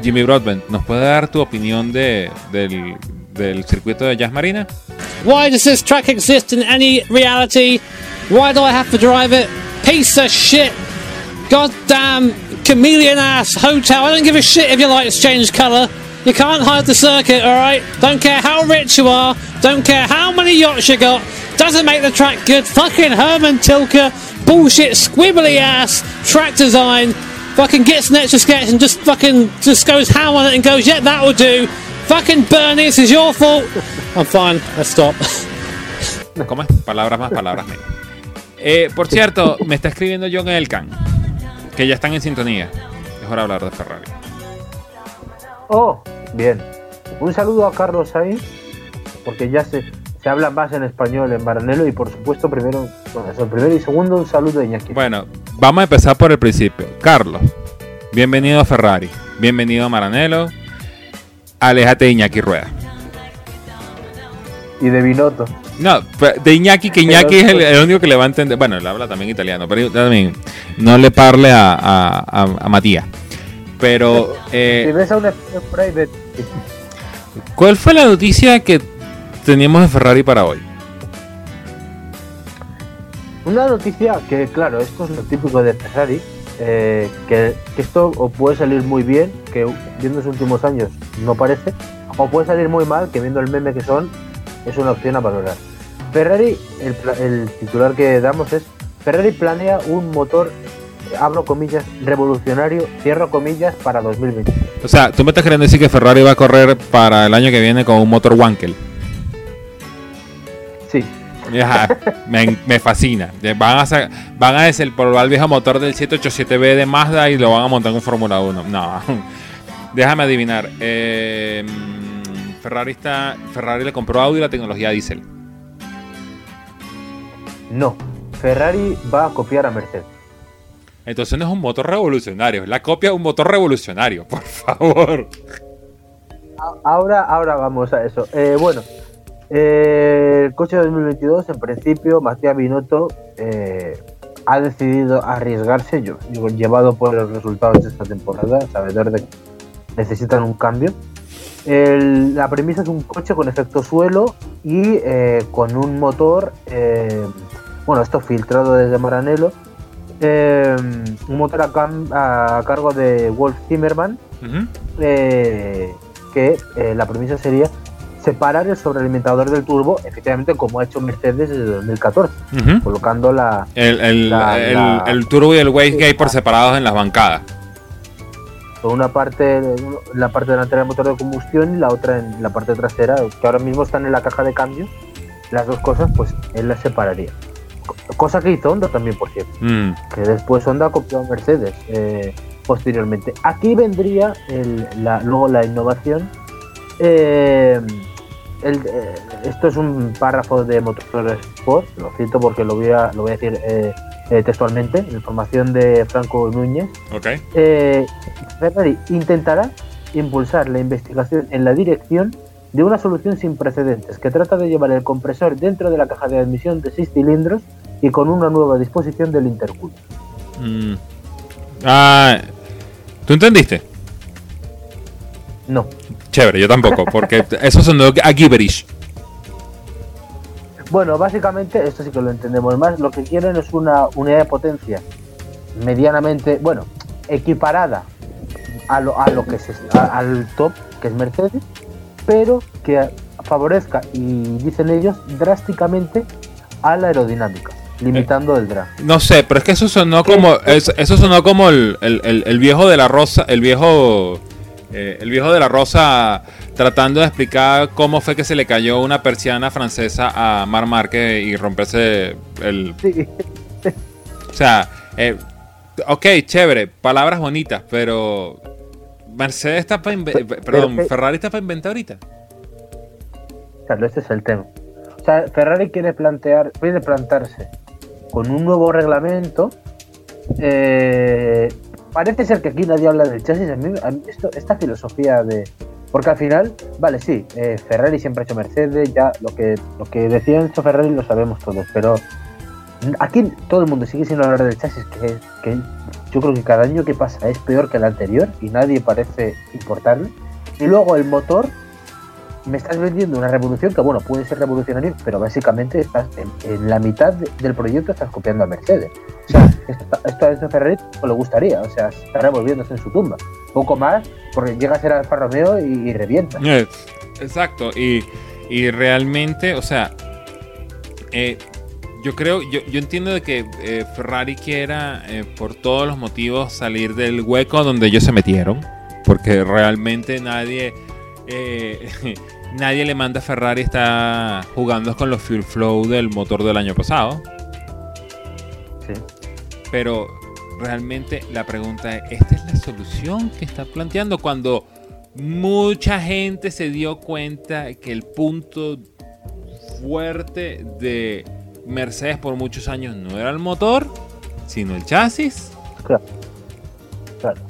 Jimmy Broadbent, ¿nos puede dar tu opinión de, del, del circuito de Jazz Marina?
Why does this track exist in any reality? Why do I have to drive it? Piece of shit! Goddamn chameleon ass hotel. I don't give a shit if your lights change colour. You can't hide the circuit, alright? Don't care how rich you are. Don't care how many yachts you got. Doesn't make the track good. Fucking Herman Tilke. Bullshit squibbly ass track design. Fucking gets an extra sketch and just fucking just goes ham on it and goes, yeah, that will do. Fucking Bernie, this is your fault. I'm fine, let's stop.
¿Cómo es? Palabras más, palabras menos. Eh, por cierto, me está escribiendo John Elkan, que ya están en sintonía. Es hora de hablar de Ferrari.
Oh, bien. Un saludo a Carlos ahí, porque ya se, se habla más en español en Maranelo y por supuesto primero, bueno, primero y segundo un saludo a Iñaki.
Bueno, vamos a empezar por el principio. Carlos, bienvenido a Ferrari, bienvenido a Maranelo, aléjate de Iñaki Rueda.
Y de Binotto.
No, de Iñaki, que Iñaki es el, único que le va a entender. Bueno, él habla también italiano, pero también no le parle a, a, Matías. Pero. Eh,
si ves a una private.
¿Cuál fue la noticia que teníamos de Ferrari para hoy?
Una noticia que, claro, esto es lo típico de Ferrari, eh, que, esto o puede salir muy bien, que viendo los últimos años no parece, o puede salir muy mal, que viendo el meme que son, es una opción a valorar. Ferrari, el, el titular que damos es, Ferrari planea un motor, abro comillas, revolucionario, cierro comillas, para 2020.
O sea, tú me estás queriendo decir que Ferrari va a correr para el año que viene con un motor Wankel. Me, fascina. Van a, van a desempolvar el viejo motor del 787B de Mazda y lo van a montar en Fórmula 1. No, déjame adivinar. Eh, Ferrari, está, Ferrari le compró Audi la tecnología diésel.
No, Ferrari va a copiar a Mercedes.
Entonces no es un motor revolucionario, es la copia de un motor revolucionario, por favor.
ahora, ahora vamos a eso. Eh, bueno, eh, el coche de 2022, en principio, Matías Binotto eh, ha decidido arriesgarse, yo, llevado por los resultados de esta temporada, sabedor de que necesitan un cambio. la premisa es un coche con efecto suelo y con un motor, bueno, esto filtrado desde Maranello, un motor a, cargo de Wolf Zimmerman, que la premisa sería separar el sobrealimentador del turbo, efectivamente como ha hecho Mercedes desde 2014, colocando la
el, el, turbo y el wastegate por separados en las bancadas.
Por una parte la parte delantera del motor de combustión y la otra en la parte trasera, que ahora mismo están en la caja de cambio, las dos cosas, pues él las separaría. Cosa que hizo Honda también, por cierto. Mm. Que después Honda copió a Mercedes eh, posteriormente. Aquí vendría la, luego la innovación eh, eh, esto es un párrafo de Motor Sport, lo cito porque lo voy a, lo voy a decir eh, eh, textualmente, información de Franco Núñez.
Okay.
Ferrari intentará impulsar la investigación en la dirección de una solución sin precedentes que trata de llevar el compresor dentro de la caja de admisión de 6 cilindros y con una nueva disposición del intercooler.
Mm. Ah, ¿Tú entendiste?
No.
Chévere, yo tampoco, porque eso son a gibberish.
Bueno, básicamente, esto sí que lo entendemos más, lo que quieren es una unidad de potencia medianamente, bueno, equiparada a lo, a lo que es al top, que es Mercedes, pero que favorezca, y dicen ellos, drásticamente a la aerodinámica, limitando el drag.
No sé, pero es que eso sonó como, eso sonó como el, el, el viejo de la rosa, el viejo eh, el viejo de la Rosa tratando de explicar cómo fue que se le cayó una persiana francesa a Mar Márquez y romperse el... O sea, eh, ok, chévere, palabras bonitas, pero Mercedes está para perdón, Ferrari está para inventar ahorita.
Claro, este es el tema. O sea, Ferrari quiere plantear, quiere plantarse con un nuevo reglamento eh, parece ser que aquí nadie habla del chasis. A mí, esta filosofía de. Porque al final, vale, sí, eh, Ferrari siempre ha hecho Mercedes, ya lo que, lo que decía Enzo Ferrari lo sabemos todos, pero aquí todo el mundo sigue sin hablar del chasis, que, que yo creo que cada año que pasa es peor que el anterior y nadie parece importarle. Y luego el motor, me estás vendiendo una revolución que, bueno, puede ser revolucionario, pero básicamente estás en, la mitad del proyecto estás copiando a Mercedes. O sea, esto, a Ferrari pues, le gustaría, o sea, está revolviéndose en su tumba. Poco más, porque llega a ser Alfa Romeo y, revienta.
Eh, exacto, y, realmente, o sea, eh, yo creo, yo, yo entiendo de que eh, Ferrari quiera, por todos los motivos, salir del hueco donde ellos se metieron, porque realmente nadie eh, nadie le manda a Ferrari está jugando con los fuel flow del motor del año pasado. Pero realmente la pregunta es, ¿esta es la solución que está planteando cuando mucha gente se dio cuenta que el punto fuerte de Mercedes por muchos años no era el motor, sino el chasis? Claro. Claro.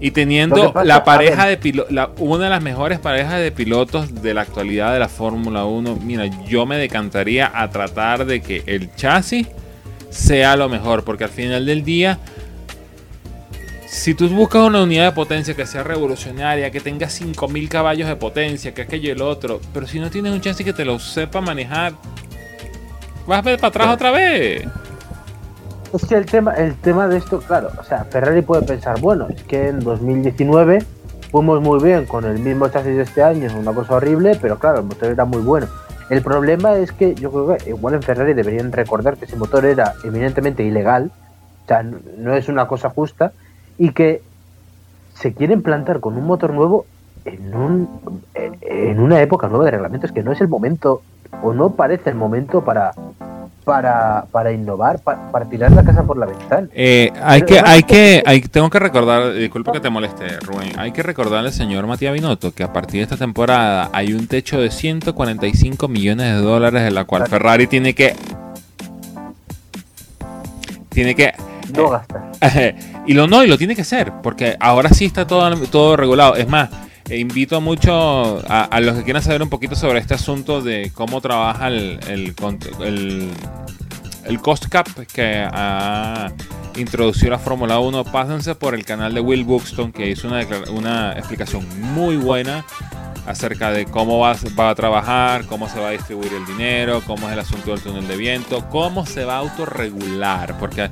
Y teniendo la pareja de pilotos, una de las mejores parejas de pilotos de la actualidad de la Fórmula 1, mira, yo me decantaría a tratar de que el chasis sea lo mejor, porque al final del día, si tú buscas una unidad de potencia que sea revolucionaria, que tenga 5000 caballos de potencia, que aquello y el otro, pero si no tienes un chasis que te lo sepa manejar, vas a ver para atrás otra vez.
Es que el tema, el tema de esto, claro, o sea, Ferrari puede pensar, bueno, es que en 2019 fuimos muy bien con el mismo chasis de este año, es una cosa horrible, pero claro, el motor era muy bueno. El problema es que yo creo que igual en Ferrari deberían recordar que ese motor era eminentemente ilegal, o sea, no es una cosa justa, y que se quieren plantar con un motor nuevo en, un, en una época nueva de reglamentos, que no es el momento, o no parece el momento para, para, para innovar, para, tirar la casa por la ventana.
Eh, hay que, hay que, hay, tengo que recordar, disculpa que te moleste, Rubén, hay que recordarle al señor Matías Binotto que a partir de esta temporada hay un techo de 145 millones de dólares en la cual Ferrari tiene que tiene que
no gastar.
y lo no, y lo tiene que hacer, porque ahora sí está todo, todo regulado. Es más, e invito mucho a, los que quieran saber un poquito sobre este asunto de cómo trabaja el, el, el, cost cap que ha introducido la Fórmula 1. Pásense por el canal de Will Buxton que hizo una, una explicación muy buena acerca de cómo va, va, a trabajar, cómo se va a distribuir el dinero, cómo es el asunto del túnel de viento, cómo se va a autorregular, porque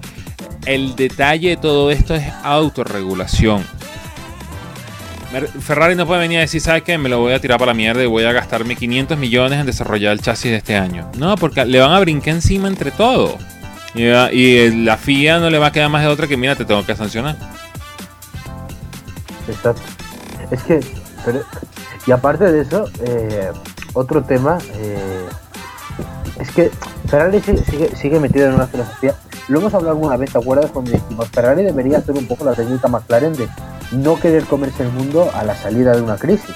el detalle de todo esto es autorregulación. Ferrari no puede venir a decir, ¿sabes qué? Me lo voy a tirar para la mierda y voy a gastarme 500 millones en desarrollar el chasis de este año. No, porque le van a brincar encima entre todo. Y, la FIA no le va a quedar más de otra que, mira, te tengo que sancionar.
Exacto. Es que, y aparte de eso, eh, otro tema, eh, es que Ferrari sigue, sigue metido en una filosofía lo hemos hablado alguna vez, ¿te acuerdas? Cuando dijimos Ferrari debería hacer un poco la técnica McLaren de no querer comerse el mundo a la salida de una crisis.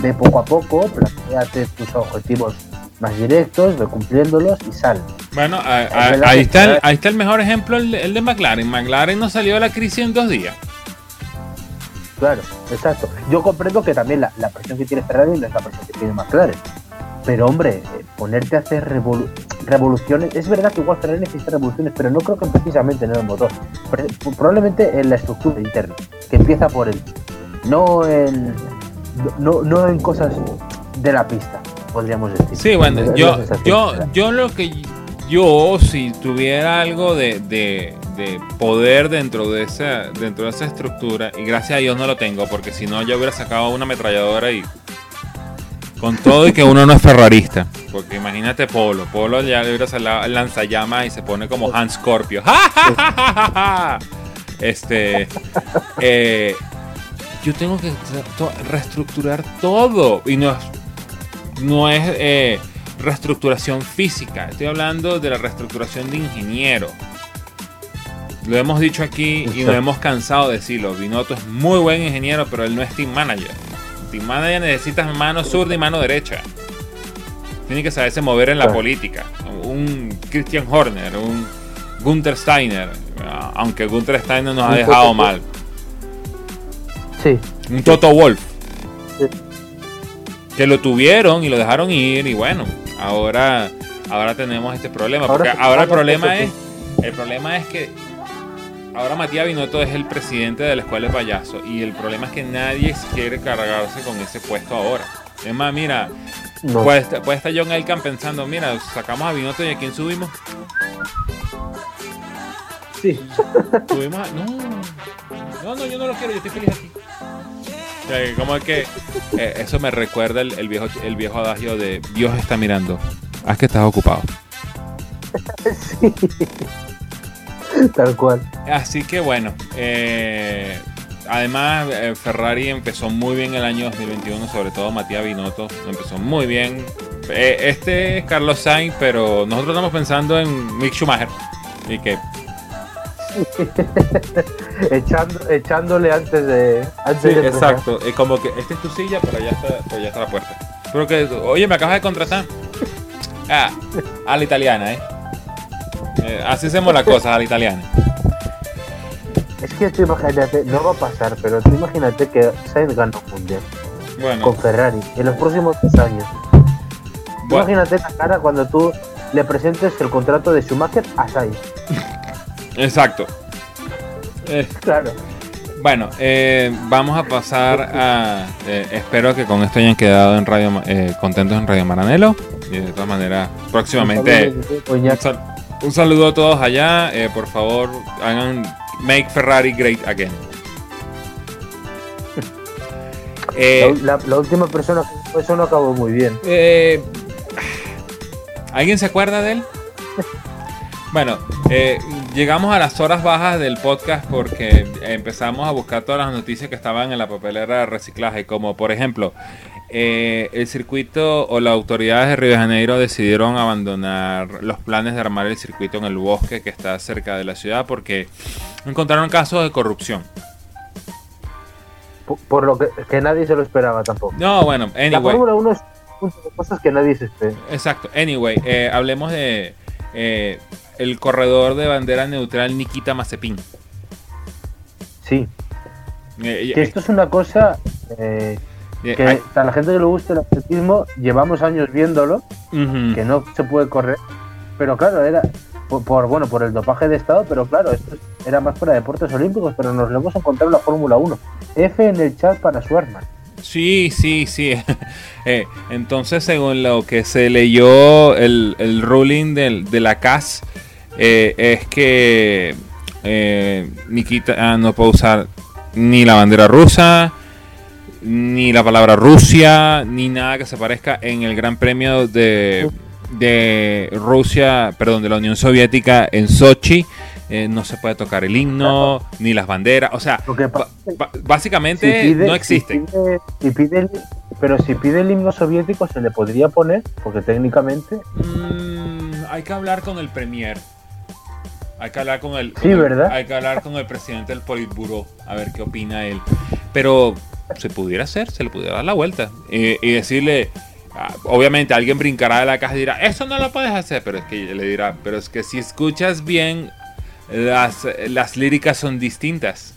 De poco a poco, planteate tus objetivos más directos, ve cumpliéndolos y sal.
Bueno, ahí, está el, ahí está el mejor ejemplo, el, de McLaren. McLaren no salió de la crisis en dos días.
Claro, exacto. Yo comprendo que también la, la presión que tiene Ferrari no es la presión que tiene McLaren. Pero hombre, ponerte a hacer revoluciones, es verdad que igual Ferrari necesita revoluciones, pero no creo que precisamente en el motor, probablemente en la estructura interna, que empieza por él, no en, no, no en cosas de la pista, podríamos decir.
Sí, bueno, yo, yo, yo lo que yo si tuviera algo de, de, de, poder dentro de esa dentro de esa estructura y gracias a Dios no lo tengo porque si no yo hubiera sacado una ametralladora y con todo y que uno no es ferrarista. Porque imagínate Polo. Polo ya le hubiera el lanzallamas y se pone como Hans Scorpio. este. Eh, yo tengo que reestructurar todo. Y no, no es eh, reestructuración física. Estoy hablando de la reestructuración de ingeniero. Lo hemos dicho aquí y nos hemos cansado de decirlo. Binotto es muy buen ingeniero, pero él no es team manager. Team manager necesitas mano zurda y mano derecha. Tiene que saberse mover en la política. Un Christian Horner, un Gunther Steiner. Aunque Gunther Steiner nos ha dejado mal.
Sí.
Un Toto Wolf. Que lo tuvieron y lo dejaron ir. Y bueno, ahora, ahora tenemos este problema. Porque ahora el problema es. El problema es que ahora Matías Binotto es el presidente de la escuela de payaso y el problema es que nadie quiere cargarse con ese puesto ahora. Es más, mira, puede, estar, John Elkan pensando, mira, sacamos a Binotto y a quién subimos.
Sí.
Subimos a... No, no, no, yo no lo quiero, yo estoy feliz aquí. como es que eh, eso me recuerda el, viejo, el viejo adagio de Dios está mirando, haz que estás ocupado.
sí. Tal cual.
Así que bueno, eh, además eh, Ferrari empezó muy bien el año 2021, sobre todo Matías Binotto empezó muy bien. Eh, este es Carlos Sainz, pero nosotros estamos pensando en Mick Schumacher. Y que
echándole antes de.
sí, exacto. Es como que esta es tu silla, pero ya está, pero ya está la puerta. Pero que, oye, me acabas de contratar. Ah, a la italiana, ¿eh? Eh, así hacemos la cosa al italiano.
Es que tú imagínate, no va a pasar, pero tú imagínate que Sainz gana un mundial con Ferrari en los próximos tres años. Imagínate la cara cuando tú le presentes el contrato de Schumacher a Sainz.
Exacto.
Eh, claro.
Bueno, eh, vamos a pasar a. espero que con esto hayan quedado en radio, contentos en Radio Maranelo. Y de todas maneras, próximamente. Un saludo a todos allá. Eh, por favor, hagan Make Ferrari Great Again.
Eh, la, última persona eso no acabó muy bien.
Eh, ¿Alguien se acuerda de él? Bueno, llegamos a las horas bajas del podcast porque empezamos a buscar todas las noticias que estaban en la papelera de reciclaje, como por ejemplo, eh, el circuito o las autoridades de Río de Janeiro decidieron abandonar los planes de armar el circuito en el bosque que está cerca de la ciudad porque encontraron casos de corrupción.
Por, lo que, nadie se lo esperaba tampoco.
No, bueno, anyway. La
Fórmula 1 es cosas que nadie se espera.
Exacto, anyway, eh, hablemos de eh, el corredor de bandera neutral Nikita Mazepin.
Sí. que esto es una cosa que a la gente que le guste el atletismo, llevamos años viéndolo, que no se puede correr, pero claro, era por, bueno por el dopaje de Estado, pero claro, esto era más para deportes olímpicos, pero nos lo hemos encontrado en la Fórmula 1. F en el chat para Schwarman.
Sí, sí, sí. Eh, entonces, según lo que se leyó, el, el ruling del, de la CAS eh, es que eh, Nikita ah, no puede usar ni la bandera rusa, ni la palabra Rusia, ni nada que se parezca en el Gran Premio de, de Rusia, perdón, de la Unión Soviética en Sochi. Eh, no se puede tocar el himno, ni las banderas, o sea, básicamente no existen.
pero si pide el himno soviético, ¿se le podría poner? Porque técnicamente...
Mm, hay que hablar con el premier. Hay que hablar con el,
sí, ¿verdad?
hay que hablar con el presidente del Politburo a ver qué opina él. Pero se pudiera hacer, se le pudiera dar la vuelta y decirle, ah, obviamente alguien brincará de la caja y dirá, eso no lo puedes hacer, pero es que le dirá, pero es que si escuchas bien las, las líricas son distintas.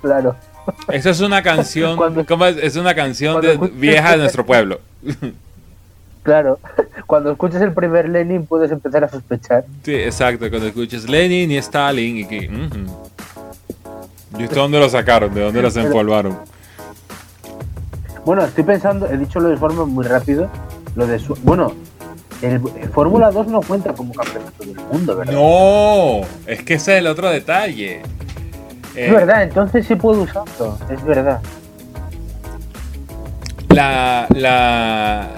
Claro.
Esa es una canción, es? una canción de, vieja de nuestro pueblo.
Claro, cuando escuches el primer Lenin puedes empezar a sospechar.
Sí, exacto, cuando escuches Lenin y Stalin y que... ¿Y de dónde lo sacaron? ¿De dónde los empolvaron?
Bueno, estoy pensando, he dicho lo de forma muy rápido, lo de su, bueno, el, Fórmula 2 no cuenta como campeonato del mundo, ¿verdad?
No, es que ese es el otro detalle.
Es verdad, entonces sí puedo usarlo, es verdad.
La, la,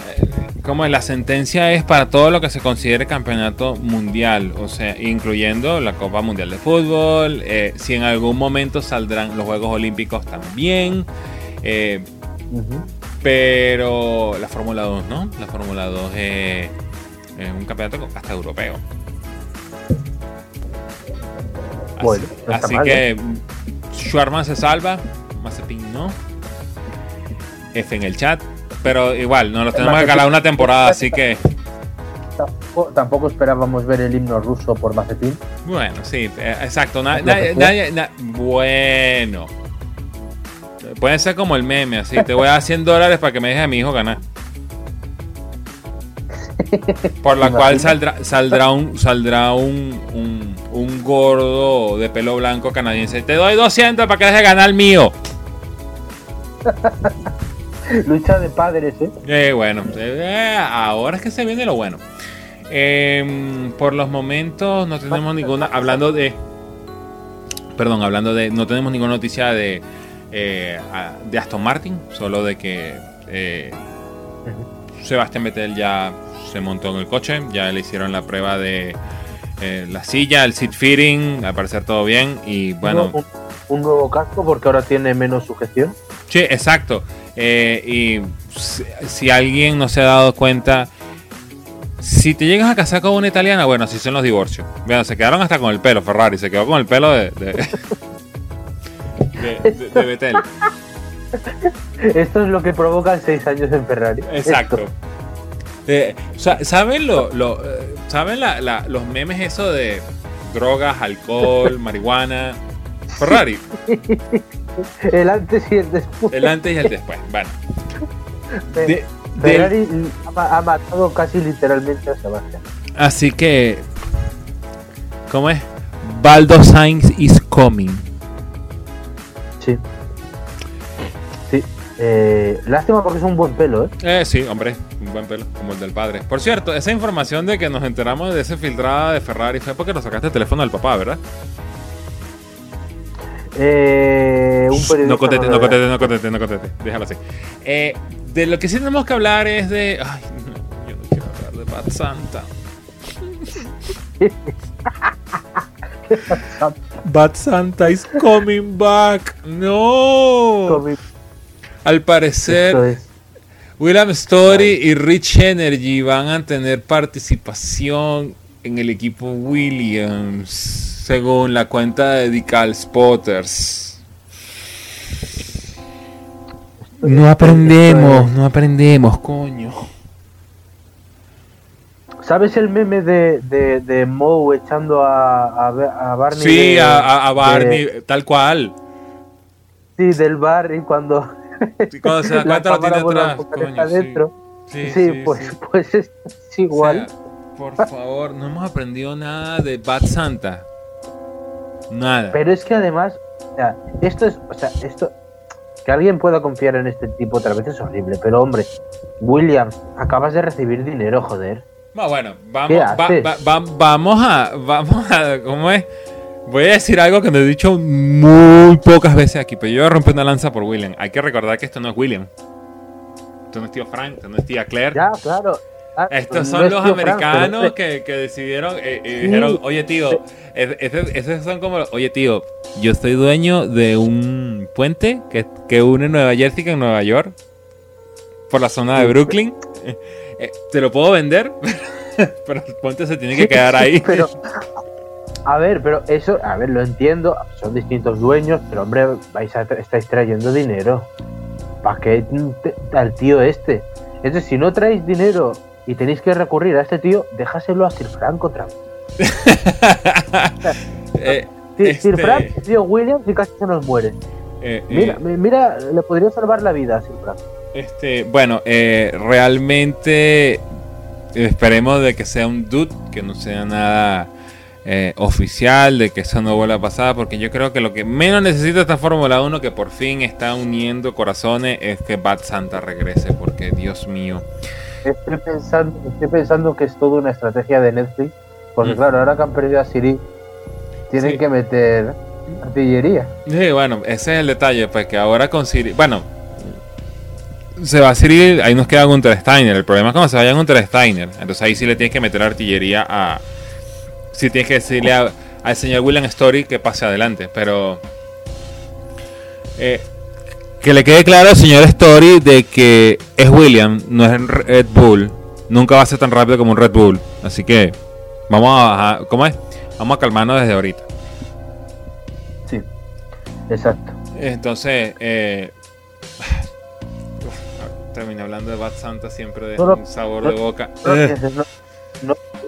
como la sentencia es para todo lo que se considere campeonato mundial, o sea, incluyendo la Copa Mundial de Fútbol, eh, si en algún momento saldrán los Juegos Olímpicos también. Eh, pero la Fórmula 2, ¿no? La Fórmula 2 es es un campeonato hasta europeo. Así, que ¿eh? Schwarman se salva, Mazepin no. F en el chat. Pero igual, nos lo tenemos que calar una temporada, así que.
Tampoco, esperábamos ver el himno ruso por Mazepin.
Bueno, sí, eh, exacto. bueno. Puede ser como el meme, así. Te voy a dar 100 dólares para que me deje a mi hijo ganar. Por la cual saldrá, saldrá, un, saldrá un, un, gordo de pelo blanco canadiense. Te doy 200 para que deje ganar el mío.
Lucha de padres, ¿eh?
eh bueno, eh, ahora es que se viene lo bueno. Em, por los momentos no tenemos ninguna. Hablando de. Perdón, hablando de. No tenemos ninguna noticia de. Eh, de Aston Martin. Solo de que. Sebastián Vettel ya se montó en el coche, ya le hicieron la prueba de eh, la silla, el seat fitting, al parecer todo bien y bueno...
Un, nuevo casco porque ahora tiene menos sujeción.
Sí, exacto. Eh, y si, alguien no se ha dado cuenta, si te llegas a casar con una italiana, bueno, así son los divorcios. Bueno, se quedaron hasta con el pelo, Ferrari, se quedó con el pelo de, de,
de, Esto es lo que provocan seis años en Ferrari.
Exacto. Eh, ¿Saben, lo, eh, ¿saben los memes eso de drogas, alcohol, marihuana? Ferrari.
El antes y el después.
El antes y el después. Bueno.
Ferrari ha, matado casi literalmente a Sebastián.
Así que. ¿Cómo es? Baldo Sainz is coming.
Sí. Eh, lástima porque es un buen pelo, ¿eh?
¿eh? Sí, hombre, un buen pelo, como el del padre. Por cierto, esa información de que nos enteramos de esa filtrada de Ferrari fue porque nos sacaste el teléfono del papá, ¿verdad?
Eh, un
no contete, no contete, no contete, no contete. Déjalo así. Eh, de lo que sí tenemos que hablar es de. Ay, no, yo no quiero hablar de Bad Santa. Bad Santa is coming back. No. Coming al parecer, William Story y Rich Energy van a tener participación en el equipo Williams, según la cuenta de Dical Spotters. No aprendemos, no aprendemos, coño.
¿Sabes el meme de, de, Moe echando a, a, Barney?
Sí, a, Barney, tal cual.
Sí, del bar y cuando
Cuando se da cuenta lo tiene atrás.
sí. Sí, pues, pues es, igual.
Por favor, no hemos aprendido nada de Bad Santa. Nada.
Pero es que además, o sea, esto es, o sea, esto, que alguien pueda confiar en este tipo otra vez es horrible, pero hombre, William, acabas de recibir dinero, joder.
bueno, vamos, vamos a, vamos a, ¿cómo es? Voy a decir algo que me he dicho muy pocas veces aquí, pero yo voy a romper una lanza por William. Hay que recordar que esto no es William. Esto no es tío Frank, esto no es tía Claire.
Ya, claro.
Ah, Estos son los americanos que, decidieron eh, y dijeron, oye tío, esos son como, oye tío, yo estoy dueño de un puente que, que une Nueva Jersey con Nueva York, por la zona de Brooklyn. Eh, te lo puedo vender, pero el puente se tiene que quedar ahí.
pero, a ver, pero eso, a ver, lo entiendo, son distintos dueños, pero hombre, vais a estáis trayendo dinero. ¿Para qué al tío este? Es decir, si no traéis dinero y tenéis que recurrir a este tío, déjaselo a Sir Frank otra vez. eh, Sir, este... Frank, tío William, y casi se nos muere. Eh, mira, eh, mira, le podría salvar la vida a Sir Frank.
Este, bueno, eh, realmente esperemos de que sea un dude, que no sea nada oficial, de que eso no vuelva a pasar, porque yo creo que lo que menos necesita esta Fórmula 1, que por fin está uniendo corazones, es que Bad Santa regrese, porque Dios mío.
Estoy pensando, estoy pensando que es toda una estrategia de Netflix, porque mm. claro, ahora que han perdido a Siri, tienen que meter artillería.
Sí, bueno, ese es el detalle, pues que ahora con Siri, bueno, se va a Siri, ahí nos queda Gunter Steiner. El problema es cuando se vaya Gunter Steiner. Entonces ahí sí le tienes que meter artillería a. Sí tienes que decirle al señor William Story que pase adelante. Pero. Eh, que le quede claro al señor Story de que es William, no es Red Bull. Nunca va a ser tan rápido como un Red Bull. Así que vamos a, ¿cómo es? Vamos a calmarnos desde ahorita.
Sí, exacto.
Entonces, eh, terminé hablando de Bad Santa siempre de un sabor de boca.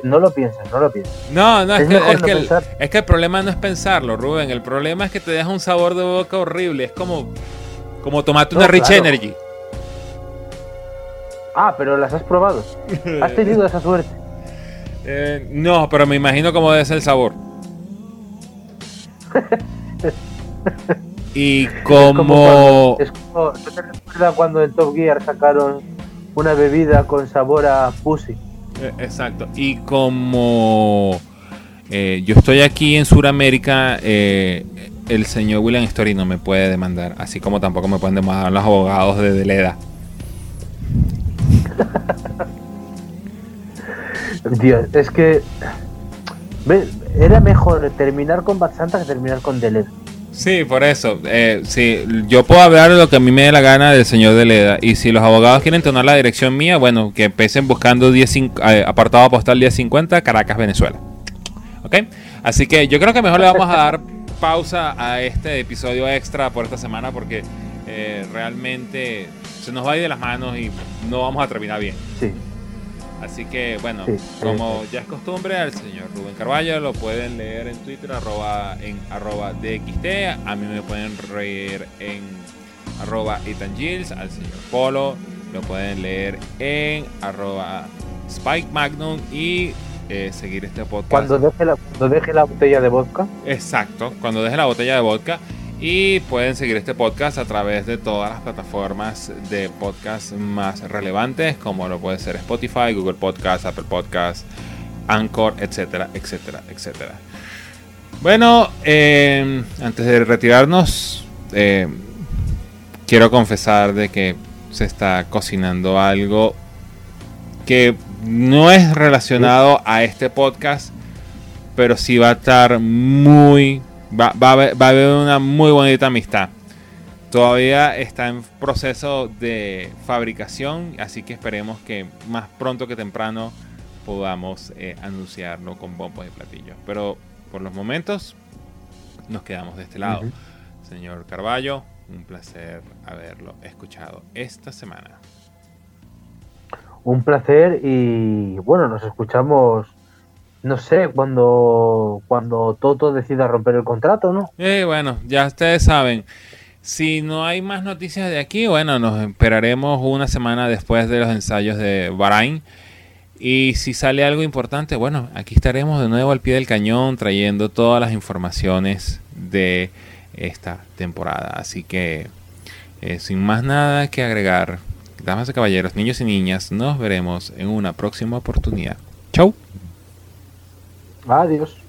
No, lo piensas, no lo piensas.
No, no, es, que, es, que el, es que el problema no es pensarlo, Rubén. El problema es que te deja un sabor de boca horrible. Es como como tomate una Rich Energy.
Ah, pero las has probado. ¿Has tenido esa suerte?
Eh, no, pero me imagino cómo debe ser el sabor. y como...
Es como, ¿No te recuerdas cuando en Top Gear sacaron una bebida con sabor a pussy?
Eh, exacto. Y como eh, yo estoy aquí en Sudamérica, eh, el señor William Story no me puede demandar, así como tampoco me pueden demandar los abogados de Deleda.
Dios, es que era mejor terminar con Bad Santa que terminar con Deleda.
Sí, por eso. Eh, sí, yo puedo hablar de lo que a mí me dé la gana del señor Deleda. Y si los abogados quieren tener la dirección mía, bueno, que empiecen buscando 10, eh, apartado postal 1050, Caracas, Venezuela. ¿Ok? Así que yo creo que mejor le vamos a dar pausa a este episodio extra por esta semana porque eh, realmente se nos va a ir de las manos y no vamos a terminar bien.
Sí.
Así que bueno, como ya es costumbre, al señor Rubén Carballo lo pueden leer en Twitter arroba, en arroba DXT, a mí me pueden reír en arroba Ethan al señor Polo lo pueden leer en arroba Spike Magnum y eh, seguir este podcast.
Cuando deje, la, cuando deje la botella de vodka.
Exacto, cuando deje la botella de vodka. Y pueden seguir este podcast a través de todas las plataformas de podcast más relevantes, como lo puede ser Spotify, Google Podcast, Apple Podcast, Anchor, etcétera, etcétera, etcétera. Bueno, eh, antes de retirarnos, eh, quiero confesar de que se está cocinando algo que no es relacionado a este podcast, pero sí va a estar muy... Va, a haber, una muy bonita amistad. Todavía está en proceso de fabricación, así que esperemos que más pronto que temprano podamos eh, anunciarlo con bombos y platillos. Pero por los momentos nos quedamos de este lado. Señor Carballo, un placer haberlo escuchado esta semana
un placer y bueno, nos escuchamos, no sé, cuando, cuando Toto decida romper el contrato, ¿no?
Eh, bueno, ya ustedes saben. Si no hay más noticias de aquí, bueno, nos esperaremos una semana después de los ensayos de Bahrain. Y si sale algo importante, bueno, aquí estaremos de nuevo al pie del cañón trayendo todas las informaciones de esta temporada. Así que, eh, sin más nada que agregar, damas y caballeros, niños y niñas, nos veremos en una próxima oportunidad. Chau.
Adiós.